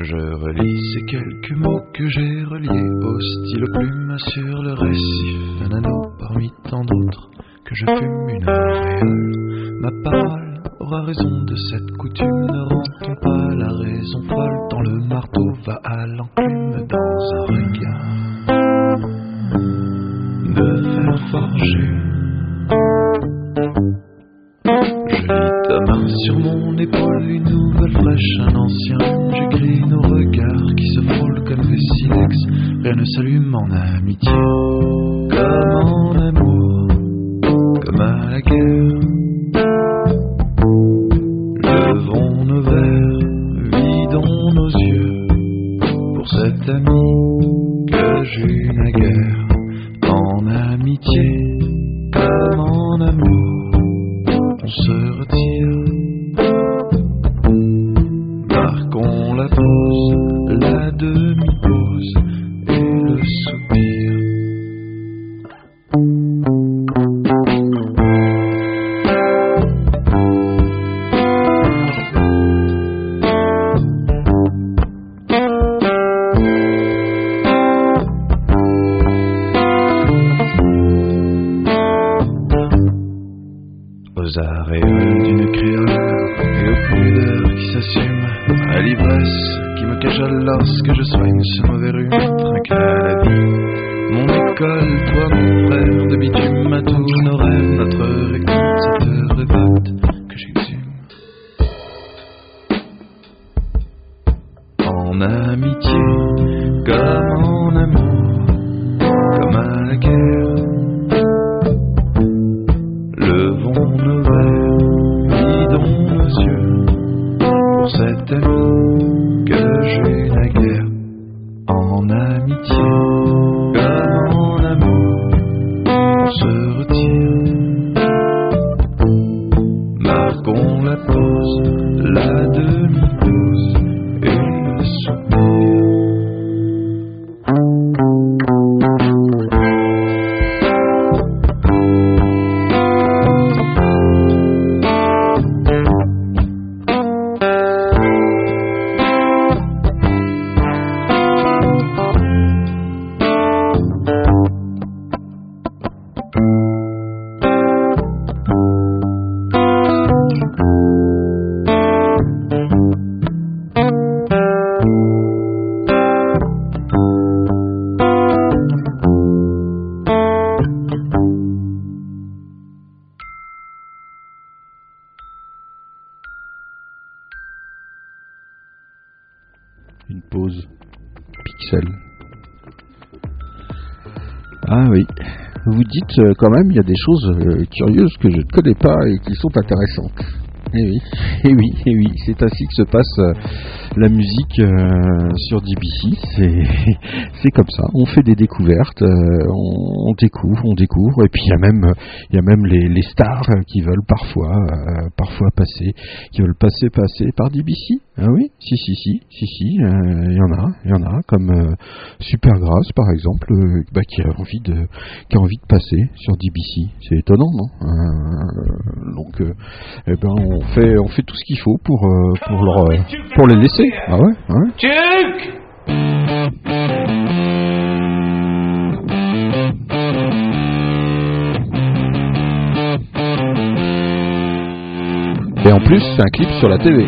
Je relis ces quelques mots que j'ai reliés au stylo plume sur le récif d'un anneau parmi tant d'autres que je fume une auréole. Ma parole aura raison de cette coutume, ne rend-on pas la raison folle tant le marteau va à l'enclume dans un regard de fer forgé. Je vis ta main sur mon épaule, une nouvelle flèche, un ancien. J'écris nos regards qui se frôlent comme des silex. Rien ne s'allume en amitié, comme en amour, comme à la guerre. Levons nos verres, vidons nos yeux pour cet ami que j'eus naguère. En amitié, comme en amour. Marquons la pause, la demi-pause et le soupir. En amitié, comme en amour, comme à la guerre. Levons quand même, il y a des choses euh, curieuses que je ne connais pas et qui sont intéressantes. Eh oui, eh oui, eh oui, c'est ainsi que se passe euh, la musique euh, sur DBC. C'est, comme ça. On fait des découvertes, euh, on, découvre, on découvre, et puis il y a même, il y a même les, les stars qui veulent parfois, euh, parfois passer, qui veulent passer, passer par DBC. Ah oui, si, si, si, si, si, il y en a, il y en a, comme Supergrass par exemple, bah, qui a envie de, qui a envie de passer sur DBC. C'est étonnant, non? Donc, eh ben, on fait, on fait tout ce qu'il faut pour, pour leur, pour les laisser. Ah ouais, ouais. Et en plus, c'est un clip sur la TV.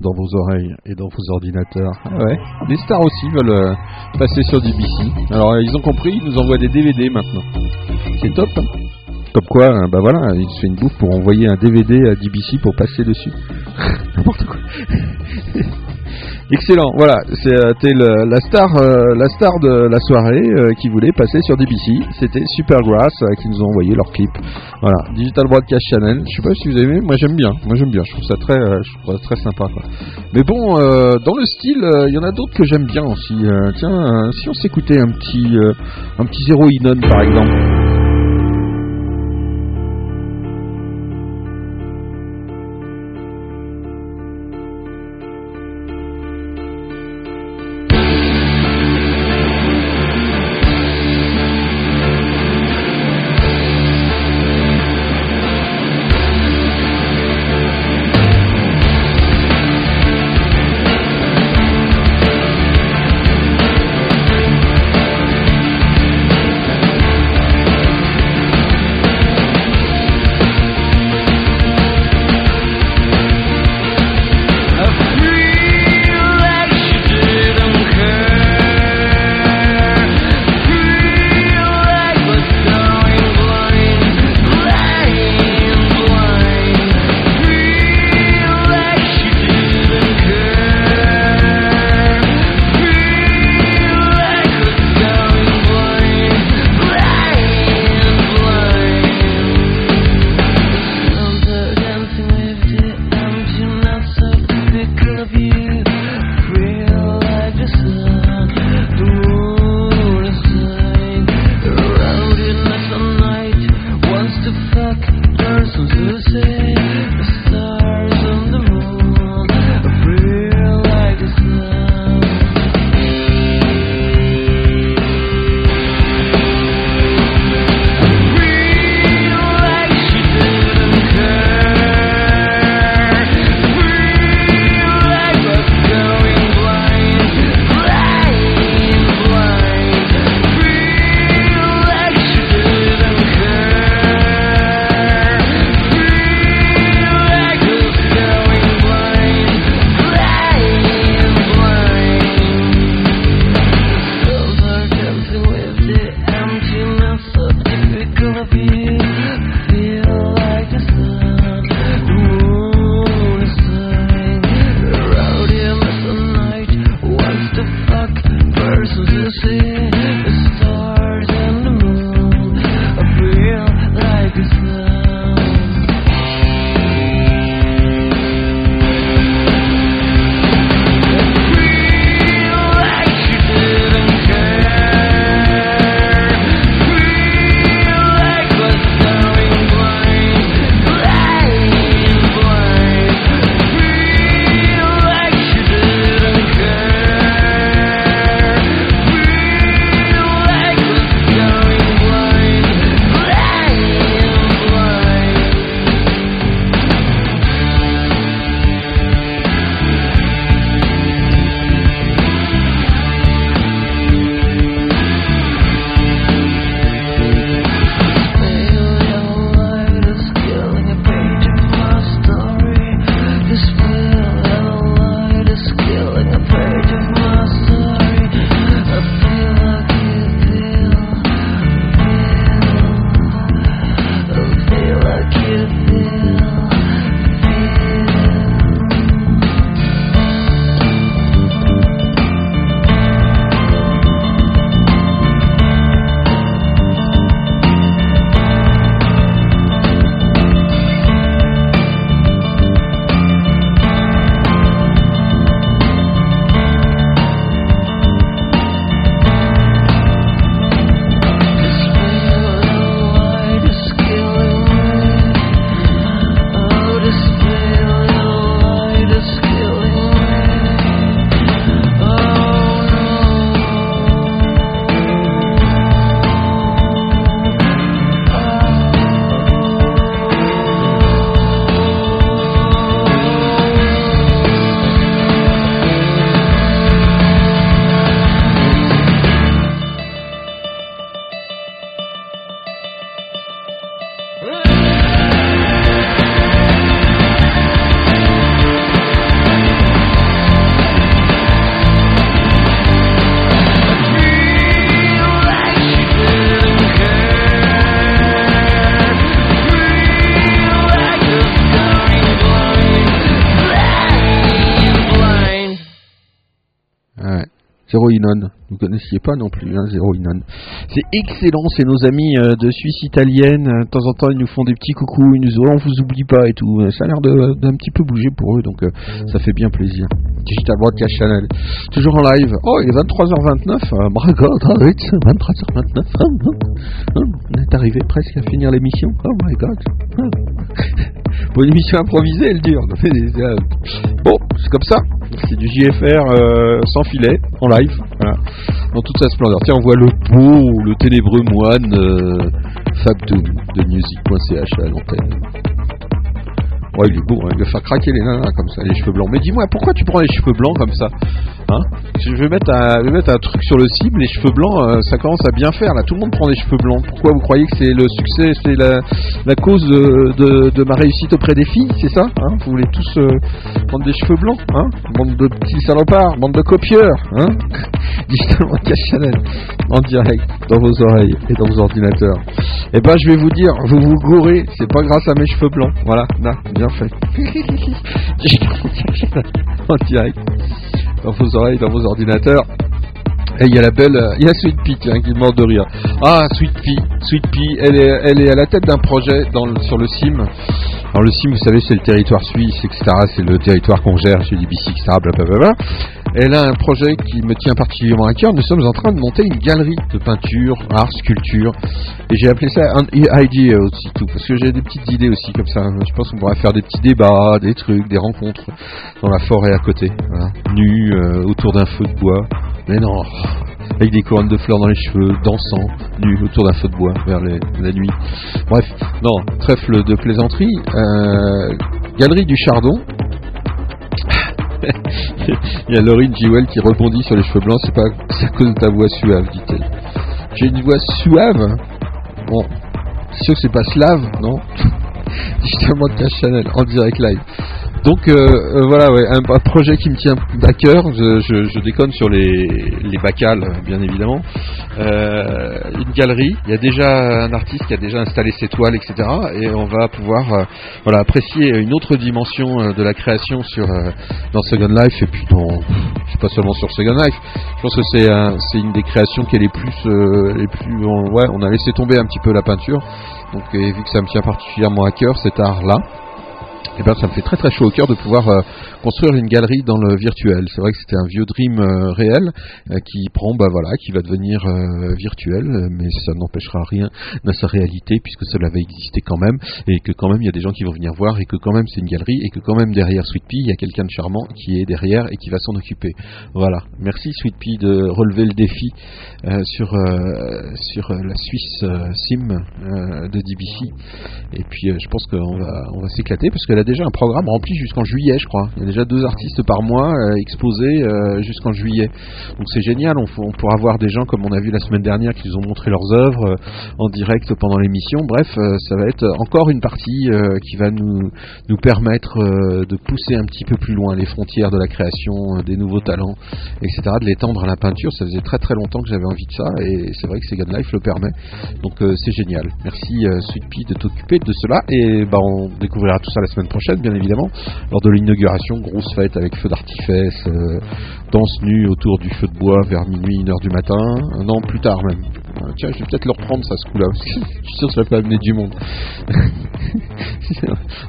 Dans vos oreilles et dans vos ordinateurs. Ah ouais. Les stars aussi veulent euh, passer sur DBC. Alors euh, ils ont compris, ils nous envoient des DVD maintenant. C'est top. hein. Comme quoi, euh, bah voilà, il se fait une bouffe pour envoyer un DVD à DBC pour passer dessus. N'importe quoi. Excellent, voilà, c'était le- la star, euh, la star de la soirée euh, qui voulait passer sur DBC. C'était Supergrass euh, qui nous ont envoyé leur clip. Voilà, Digital Broadcast Channel. Je sais pas si vous avez aimé, moi j'aime bien. Moi j'aime bien. Je trouve ça très, euh, je trouve ça très sympa. Mais bon, euh, dans le style, euh, il y en a d'autres que j'aime bien aussi. Euh, tiens, euh, si on s'écoutait un petit, euh, un petit Zero Inon par exemple. Zero Inon. Vous connaissiez pas non plus, hein, Zero Inon. C'est excellent, c'est nos amis euh, de Suisse italienne. De temps en temps, ils nous font des petits coucous, ils nous disent oh, on vous oublie pas et tout. Ça a l'air d'un petit peu bouger pour eux, donc euh, ça fait bien plaisir. Digital Broadcast Channel, toujours en live. Oh, il est 23h29. Euh, my God, oh, it's 23h29. Ah, ah, ah, on est arrivé presque à finir l'émission. Oh my God. Bon, une émission improvisée, elle dure. Euh, Bon, c'est comme ça. C'est du JFR euh, sans filet, en live, voilà. dans toute sa splendeur. Tiens, on voit le beau, le ténébreux moine euh, Fabdoom de music.ch à l'antenne. Ouais, il est beau, il va faire craquer les nanas comme ça, les cheveux blancs. Mais dis-moi, pourquoi tu prends les cheveux blancs comme ça hein? Je vais mettre, un, je vais mettre un truc sur le cible, les cheveux blancs, euh, ça commence à bien faire là. Tout le monde prend des cheveux blancs. Pourquoi vous croyez que c'est le succès, c'est la, cause de, ma réussite auprès des filles, c'est ça hein? Vous voulez tous euh, prendre des cheveux blancs, hein? Bande de petits salopards, bande de copieurs, hein? Digital Channel, en direct, dans vos oreilles et dans vos ordinateurs. Eh ben, je vais vous dire, vous vous gourrez, c'est pas grâce à mes cheveux blancs. Voilà, là, bien fait. En direct, dans vos oreilles, dans vos ordinateurs. Et il y a la belle, euh, il y a Sweet Pea qui est de rire. Ah, Sweet Pea, Sweet Pea, elle est, elle est à la tête d'un projet dans sur le CIM. Alors le CIM, vous savez, c'est le territoire suisse, etc. C'est le territoire qu'on gère chez DBC, etc. Blablabla. Elle a un projet qui me tient particulièrement à cœur. Nous sommes en train de monter une galerie de peinture, art, sculpture. Et j'ai appelé ça un idea aussi, tout. Parce que j'ai des petites idées aussi comme ça. Je pense qu'on pourrait faire des petits débats, des trucs, des rencontres dans la forêt à côté. Voilà. Nus, euh, autour d'un feu de bois. Mais non, avec des couronnes de fleurs dans les cheveux, dansant, nus autour d'un feu de bois vers la nuit. Bref, non, trèfle de plaisanterie. Euh, Galerie du Chardon. Il y a Laurine Jewel qui rebondit sur les cheveux blancs, c'est pas à cause de ta voix suave, dit-elle. J'ai une voix suave Bon, c'est sûr que c'est pas slave, non? Justement de Cash Channel, en direct live. Donc euh, euh, voilà, ouais, un, projet qui me tient à cœur. Je, je- je déconne sur les, les bacales, bien évidemment. Euh, une galerie. Il y a déjà un artiste qui a déjà installé ses toiles, etc. Et on va pouvoir euh, voilà apprécier une autre dimension euh, de la création sur dans Second Life et puis dans pas seulement sur Second Life. Je pense que c'est un- c'est une des créations qui est les plus les plus on- ouais on a laissé tomber un petit peu la peinture. Donc et vu que ça me tient particulièrement à cœur cet art là. Eh ben, ça me fait très très chaud au cœur de pouvoir euh, construire une galerie dans le virtuel. C'est vrai que c'était un vieux dream euh, réel euh, qui prend, bah voilà, qui va devenir euh, virtuel, mais ça n'empêchera rien à sa réalité puisque cela va exister quand même et que quand même il y a des gens qui vont venir voir et que quand même c'est une galerie et que quand même derrière Sweet Pea il y a quelqu'un de charmant qui est derrière et qui va s'en occuper. Voilà. Merci Sweet Pea de relever le défi sur sur la Suisse Sim de DBC et puis je pense qu'on va on va s'éclater parce qu'elle a déjà un programme rempli jusqu'en juillet, je crois. Déjà deux artistes par mois euh, exposés euh, jusqu'en juillet. Donc c'est génial. On, pourra voir des gens comme on a vu la semaine dernière qui nous ont montré leurs œuvres euh, en direct pendant l'émission. Bref, ça va être encore une partie qui va nous nous permettre de pousser un petit peu plus loin les frontières de la création, des nouveaux talents, etc. De l'étendre à la peinture. Ça faisait très très longtemps que j'avais envie de ça et c'est vrai que Second Life le permet. Donc c'est génial. Merci Sweet de t'occuper de cela et bah, on découvrira tout ça la semaine prochaine, bien évidemment, lors de l'inauguration, grosse fête avec feu d'artifice, euh, danse nue autour du feu de bois vers minuit, une heure du matin. Non, plus tard même. Euh, tiens, je vais peut-être le reprendre ça ce coup-là, je suis sûr que ça pas amener du monde.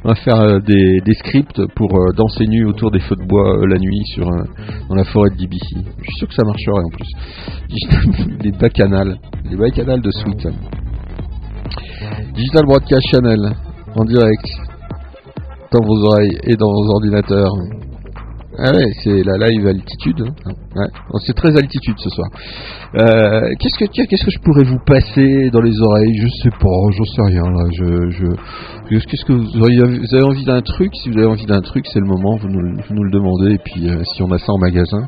on va faire euh, des, scripts pour danser nu autour des feux de bois la nuit sur dans la forêt de DBC. Je suis sûr que ça marcherait en plus. les bacchanales, les bacchanales de Sweet. Digital Broadcast Channel en direct dans vos oreilles et dans vos ordinateurs. Ah ouais, c'est la live altitude. hein. Ouais. C'est très altitude ce soir. Euh, qu'est-ce que qu'est-ce que je pourrais vous passer dans les oreilles? Je sais pas, j'en sais rien là. Je, qu'est-ce que vous avez envie d'un truc? Si vous avez envie d'un truc, c'est le moment. Vous nous, le- demandez et puis euh, si on a ça en magasin.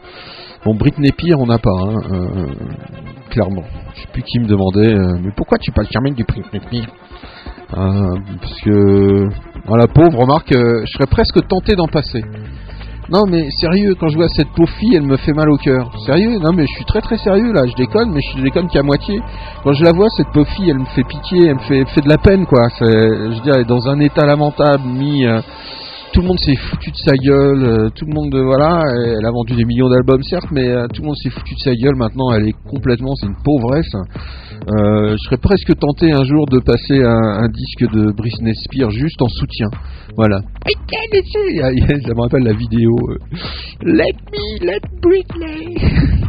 Bon, Britney Spears, on n'a pas, hein, euh, clairement. Je sais plus qui me demandait, mais pourquoi tu parles jamais du Britney? Euh, Parce que, la pauvre, remarque, euh, je serais presque tenté d'en passer. Non mais sérieux, quand je vois cette pauvre fille, elle me fait mal au cœur. Sérieux? Non mais je suis très très sérieux là, je déconne, mais je déconne qu'à moitié. Quand je la vois, cette pauvre fille, elle me fait pitié, elle me fait, fait de la peine quoi. Je veux dire, elle est dans un état lamentable, mis... euh, tout le monde s'est foutu de sa gueule, euh, tout le monde, voilà, elle a vendu des millions d'albums certes, mais tout le monde s'est foutu de sa gueule. Maintenant, elle est complètement, c'est une pauvresse. Euh, je serais presque tenté un jour de passer un, un disque de Britney Spears juste en soutien. Voilà. Ça me rappelle la vidéo. euh, Let me, let Britney.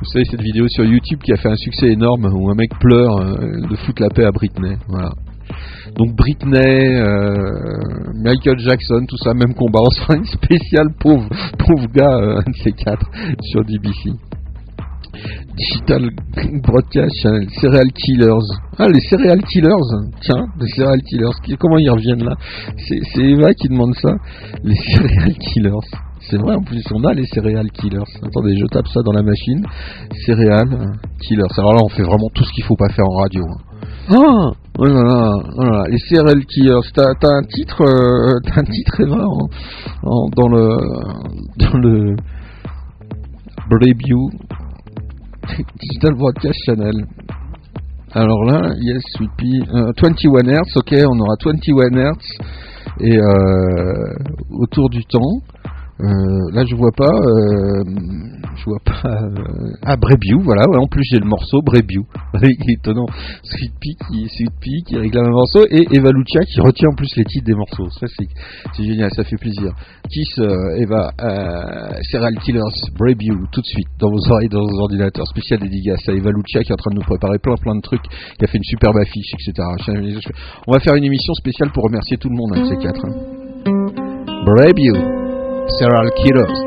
Vous savez cette vidéo sur YouTube qui a fait un succès énorme où un mec pleure euh, de foutre la paix à Britney. Voilà. Donc Britney, Michael Jackson, tout ça, même combat. On sera une spéciale pauvre, pauvre gars, un de ces quatre, sur DBC. Digital Broadcast Channel, Serial Killers. Ah, les Serial Killers, tiens, les Serial Killers, comment ils reviennent là? C'est Eva qui demande ça. Les Serial Killers. C'est vrai, en plus, on a les Serial Killers. Attendez, je tape ça dans la machine. Serial Killers. Alors là, on fait vraiment tout ce qu'il faut pas faire en radio. hein. Ah oh oh les Serial Killers. T'as un titre, euh, un titre Eva dans le dans Digital Broadcast Channel. Alors là, yes, Sweet Pea, euh, 21 Hz, ok, on aura 21 Hz et euh, autour du temps. Euh, là, je vois pas, euh, je vois pas. Euh, ah, Brebiou, voilà. ouais, en plus, j'ai le morceau Brebiou. Il est étonnant. Sweet Pea qui, Sweet Pea qui réclame un morceau et Eva Lucia qui retient en plus les titres des morceaux. Ça, c'est, génial, ça fait plaisir. Kiss, euh, Eva, Serial Killers, Brebiou, tout de suite dans vos oreilles, dans vos ordinateurs. Spécial dédicace à Eva Lucia qui est en train de nous préparer plein plein de trucs, qui a fait une superbe affiche, etc. On va faire une émission spéciale pour remercier tout le monde avec ces quatre. hein. Brebiou, Serial Killers.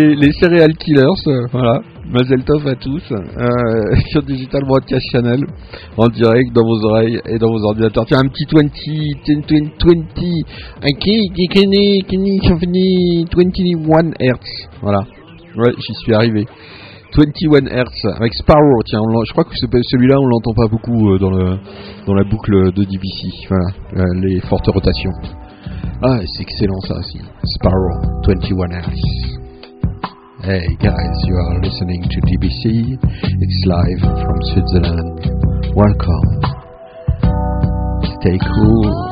C'est les Serial Killers, euh, voilà. Mazel tov à tous euh, sur Digital Broadcast Channel en direct dans vos oreilles et dans vos ordinateurs. Tiens, un petit 20, 10, 20, 20, ok, Kenny, Kenny, 21 Hertz. Voilà, ouais, j'y suis arrivé. 21 Hertz avec Sparrow. Tiens, on je crois que ce- celui-là on l'entend pas beaucoup euh, dans le dans la boucle de DBC. Voilà, euh, les fortes rotations. Ah, c'est excellent ça aussi. Sparrow, 21 Hertz. Hey guys, you are listening to DBC. It's live from Switzerland. Welcome. Stay cool.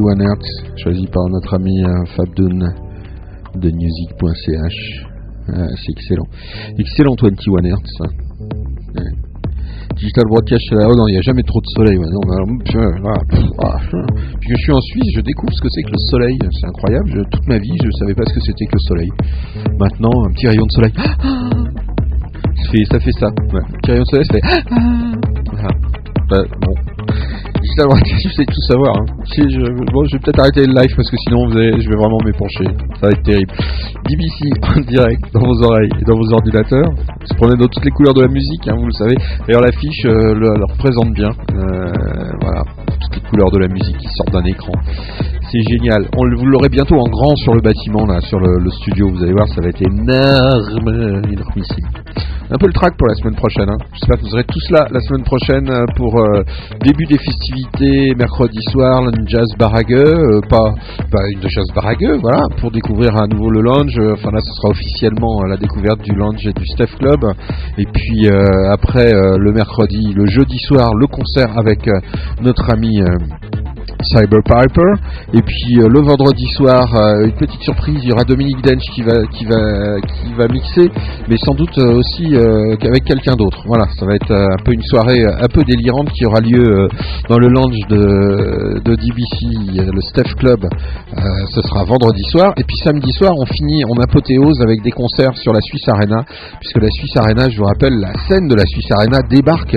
21 Hertz, choisi par notre ami euh, Fabdoun de music.ch. Euh, c'est excellent. Excellent 21 Hertz. Ouais. Digital Broadcast non, il n'y a jamais trop de soleil ah, que je suis en Suisse, je découvre ce que c'est que le soleil. C'est incroyable. Toute ma vie, je ne savais pas ce que c'était que le soleil. Maintenant, un petit rayon de soleil. Ça fait ça. Fait ça. Ouais. Un petit rayon de soleil, ça fait. Voilà. Bah. Broadcast, je sais tout savoir. hein. Je, bon, je vais peut-être arrêter le live parce que sinon je vais vraiment m'épancher. Ça va être terrible. DBC en direct dans vos oreilles et dans vos ordinateurs. Se prenez dans toutes les couleurs de la musique, hein, vous le savez. D'ailleurs l'affiche euh, le, représente bien. Euh, voilà, toutes les couleurs de la musique qui sortent d'un écran. C'est génial. On, vous l'aurez bientôt en grand sur le bâtiment, là, sur le, studio. Vous allez voir, ça va être énorme. Un peu le track pour la semaine prochaine. Hein. J'espère que vous serez tous là la semaine prochaine euh, pour euh, début des festivités, mercredi soir, une jazz baragueux, euh, pas, une jazz baragueux, voilà, pour découvrir à nouveau le lounge. Enfin là, ce sera officiellement la découverte du lounge et du Steph Club. Et puis après le mercredi, le jeudi soir, le concert avec notre ami. Cyber Piper. Et puis euh, le vendredi soir euh, une petite surprise il y aura Dominique Dench qui va qui va qui va mixer mais sans doute euh, aussi qu'avec quelqu'un d'autre. Voilà ça va être un peu une soirée un peu délirante qui aura lieu dans le lounge de, de DBC le Steph Club. Ce sera vendredi soir. Et puis samedi soir on finit en apothéose avec des concerts sur la Suisse Arena puisque la Suisse Arena je vous rappelle la scène de la Suisse Arena débarque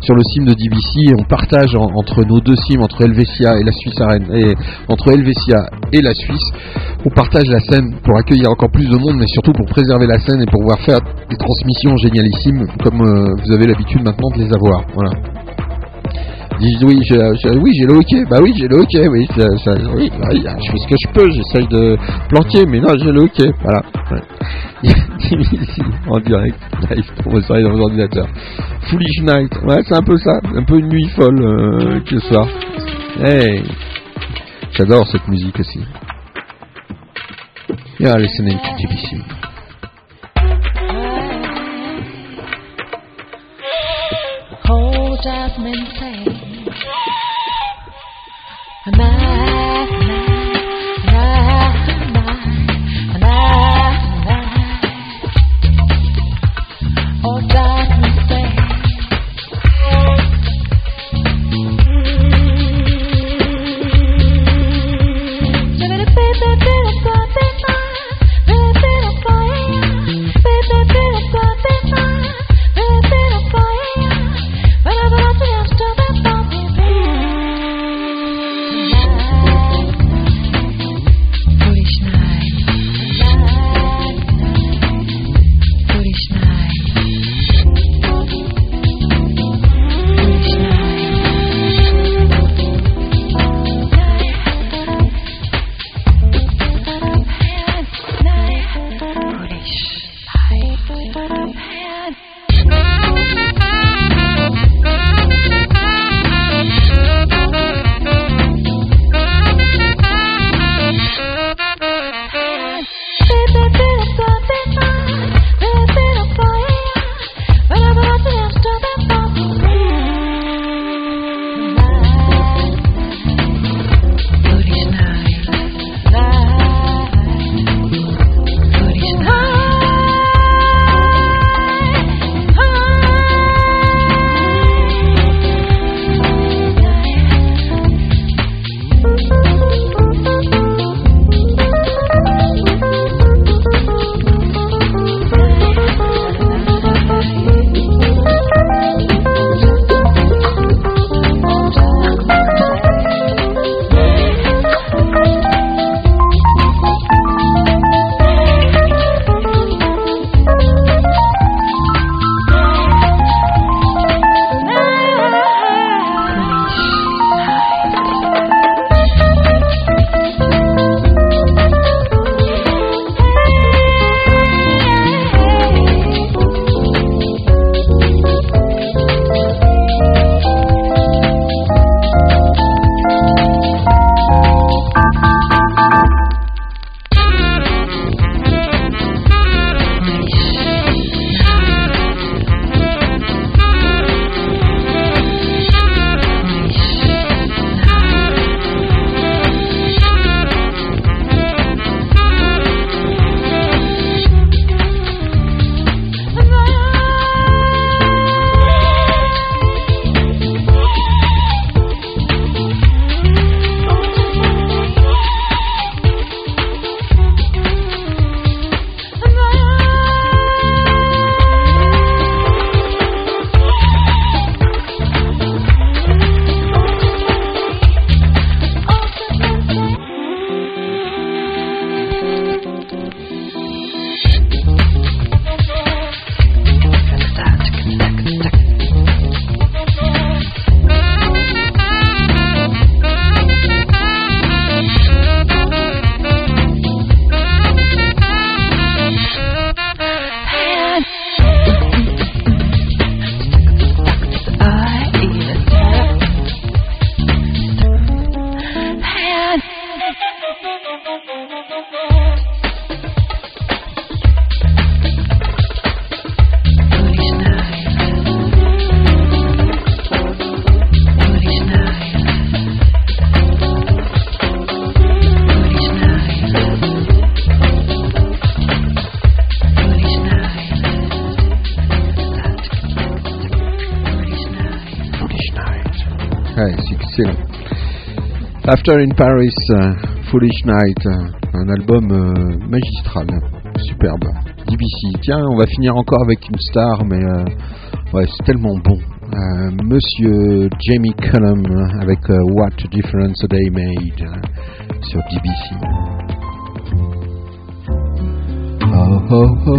sur le sim de DBC et on partage en- entre nos deux sims, entre Helvetia et la Suisse Arena, et entre Helvetia et la Suisse, on partage la scène pour accueillir encore plus de monde, mais surtout pour préserver la scène et pour pouvoir faire des transmissions génialissimes comme euh, vous avez l'habitude maintenant de les avoir. Voilà. Dis oui, j'ai, oui, le hockey. Bah oui, j'ai le hockey. Oui, ça- oui, je fais ce que je peux. J'essaye de planter, mais non, j'ai le hockey. Voilà. Ouais. En direct, live, pour vos dans vos ordinateurs. Foolish Night. Ouais, c'est un peu ça. Un peu une nuit folle euh, que ce soir. Hey, j'adore cette musique aussi. Listening to GBC. Hold Jasmine say My, In Paris, euh, Foolish Night, euh, un album euh, magistral, superbe. DBC. Tiens, on va finir encore avec une star, mais ouais, c'est tellement bon. Monsieur Jamie Cullum avec What Difference a Day Made sur DBC. Oh ho ho,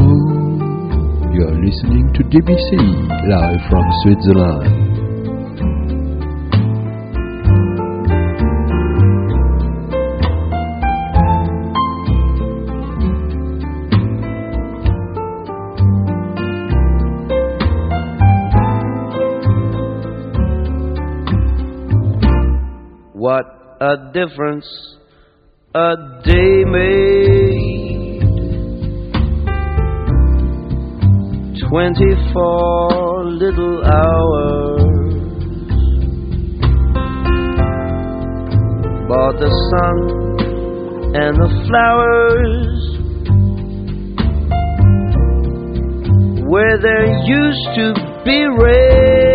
you're listening to DBC live from Switzerland. Difference a day made. Twenty-four little hours. Bought the sun and the flowers where there used to be rain.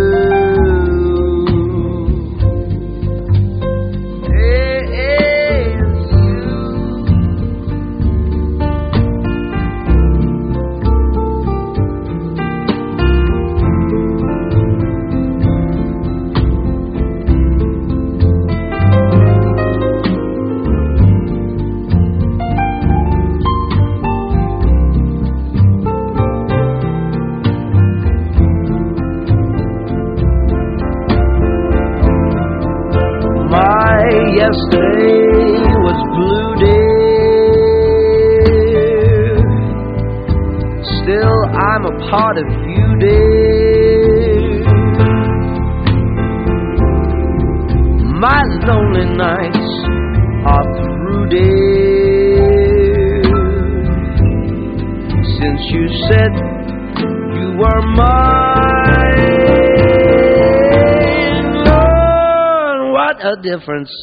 Difference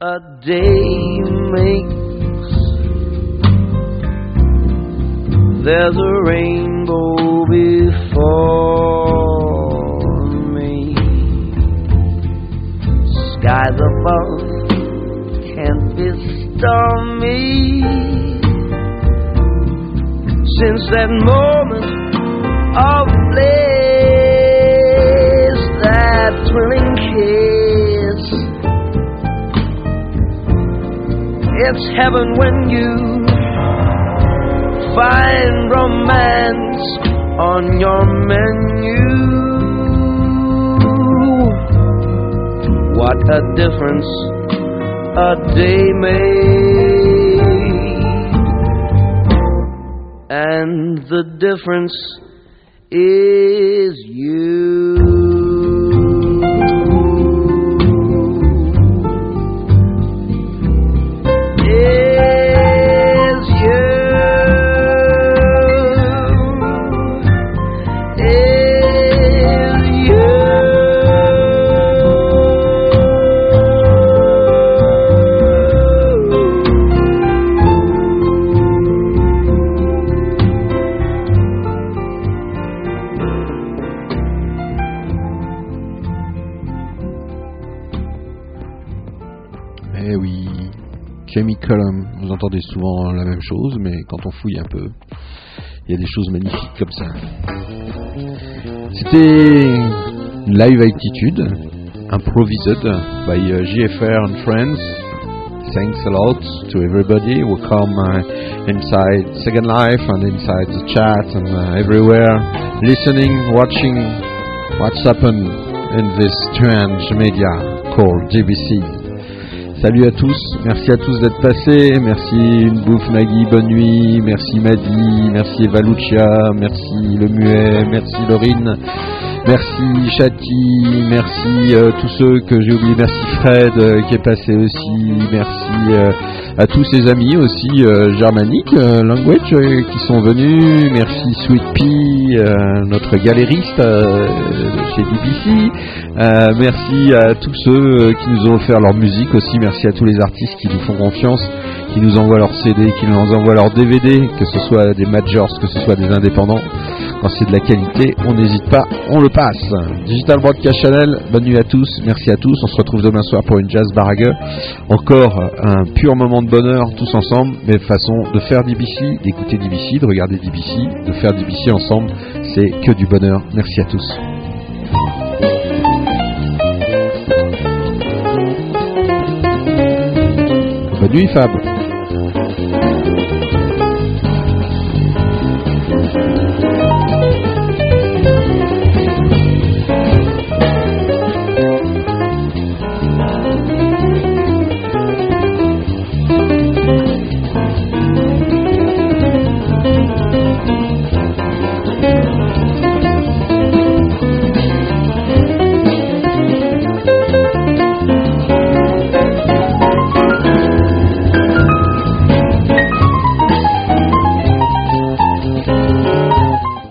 a day day made, and the difference souvent la même chose, mais quand on fouille un peu, il y a des choses magnifiques comme ça. C'était Live Altitude, improvised by uh, GFR and friends. Thanks a lot to everybody who come uh, inside Second Life and inside the chat and uh, everywhere, listening, watching what's happened in this strange media called GBC. Salut à tous, merci à tous d'être passés, merci une bouffe Nagui, bonne nuit, merci Madi, merci Eva Lucia, merci le muet, merci Laurine, merci Chati, merci euh, tous ceux que j'ai oubliés, merci Fred euh, qui est passé aussi, merci euh, à tous ses amis aussi euh, germaniques, euh, language euh, qui sont venus, merci Sweet Pea, notre galériste chez BBC, merci à tous ceux qui nous ont offert leur musique aussi. Merci à tous les artistes qui nous font confiance, qui nous envoient leurs CD, qui nous envoient leurs DVD, que ce soit des majors, que ce soit des indépendants. Quand c'est de la qualité, on n'hésite pas, on le passe. Digital Broadcast Channel, bonne nuit à tous, merci à tous. On se retrouve demain soir pour une jazz barague. Encore un pur moment de bonheur tous ensemble, mais façon de faire DBC, d'écouter DBC, de regarder DBC, de faire DBC ensemble. C'est que du bonheur. Merci à tous. Bonne nuit Fab.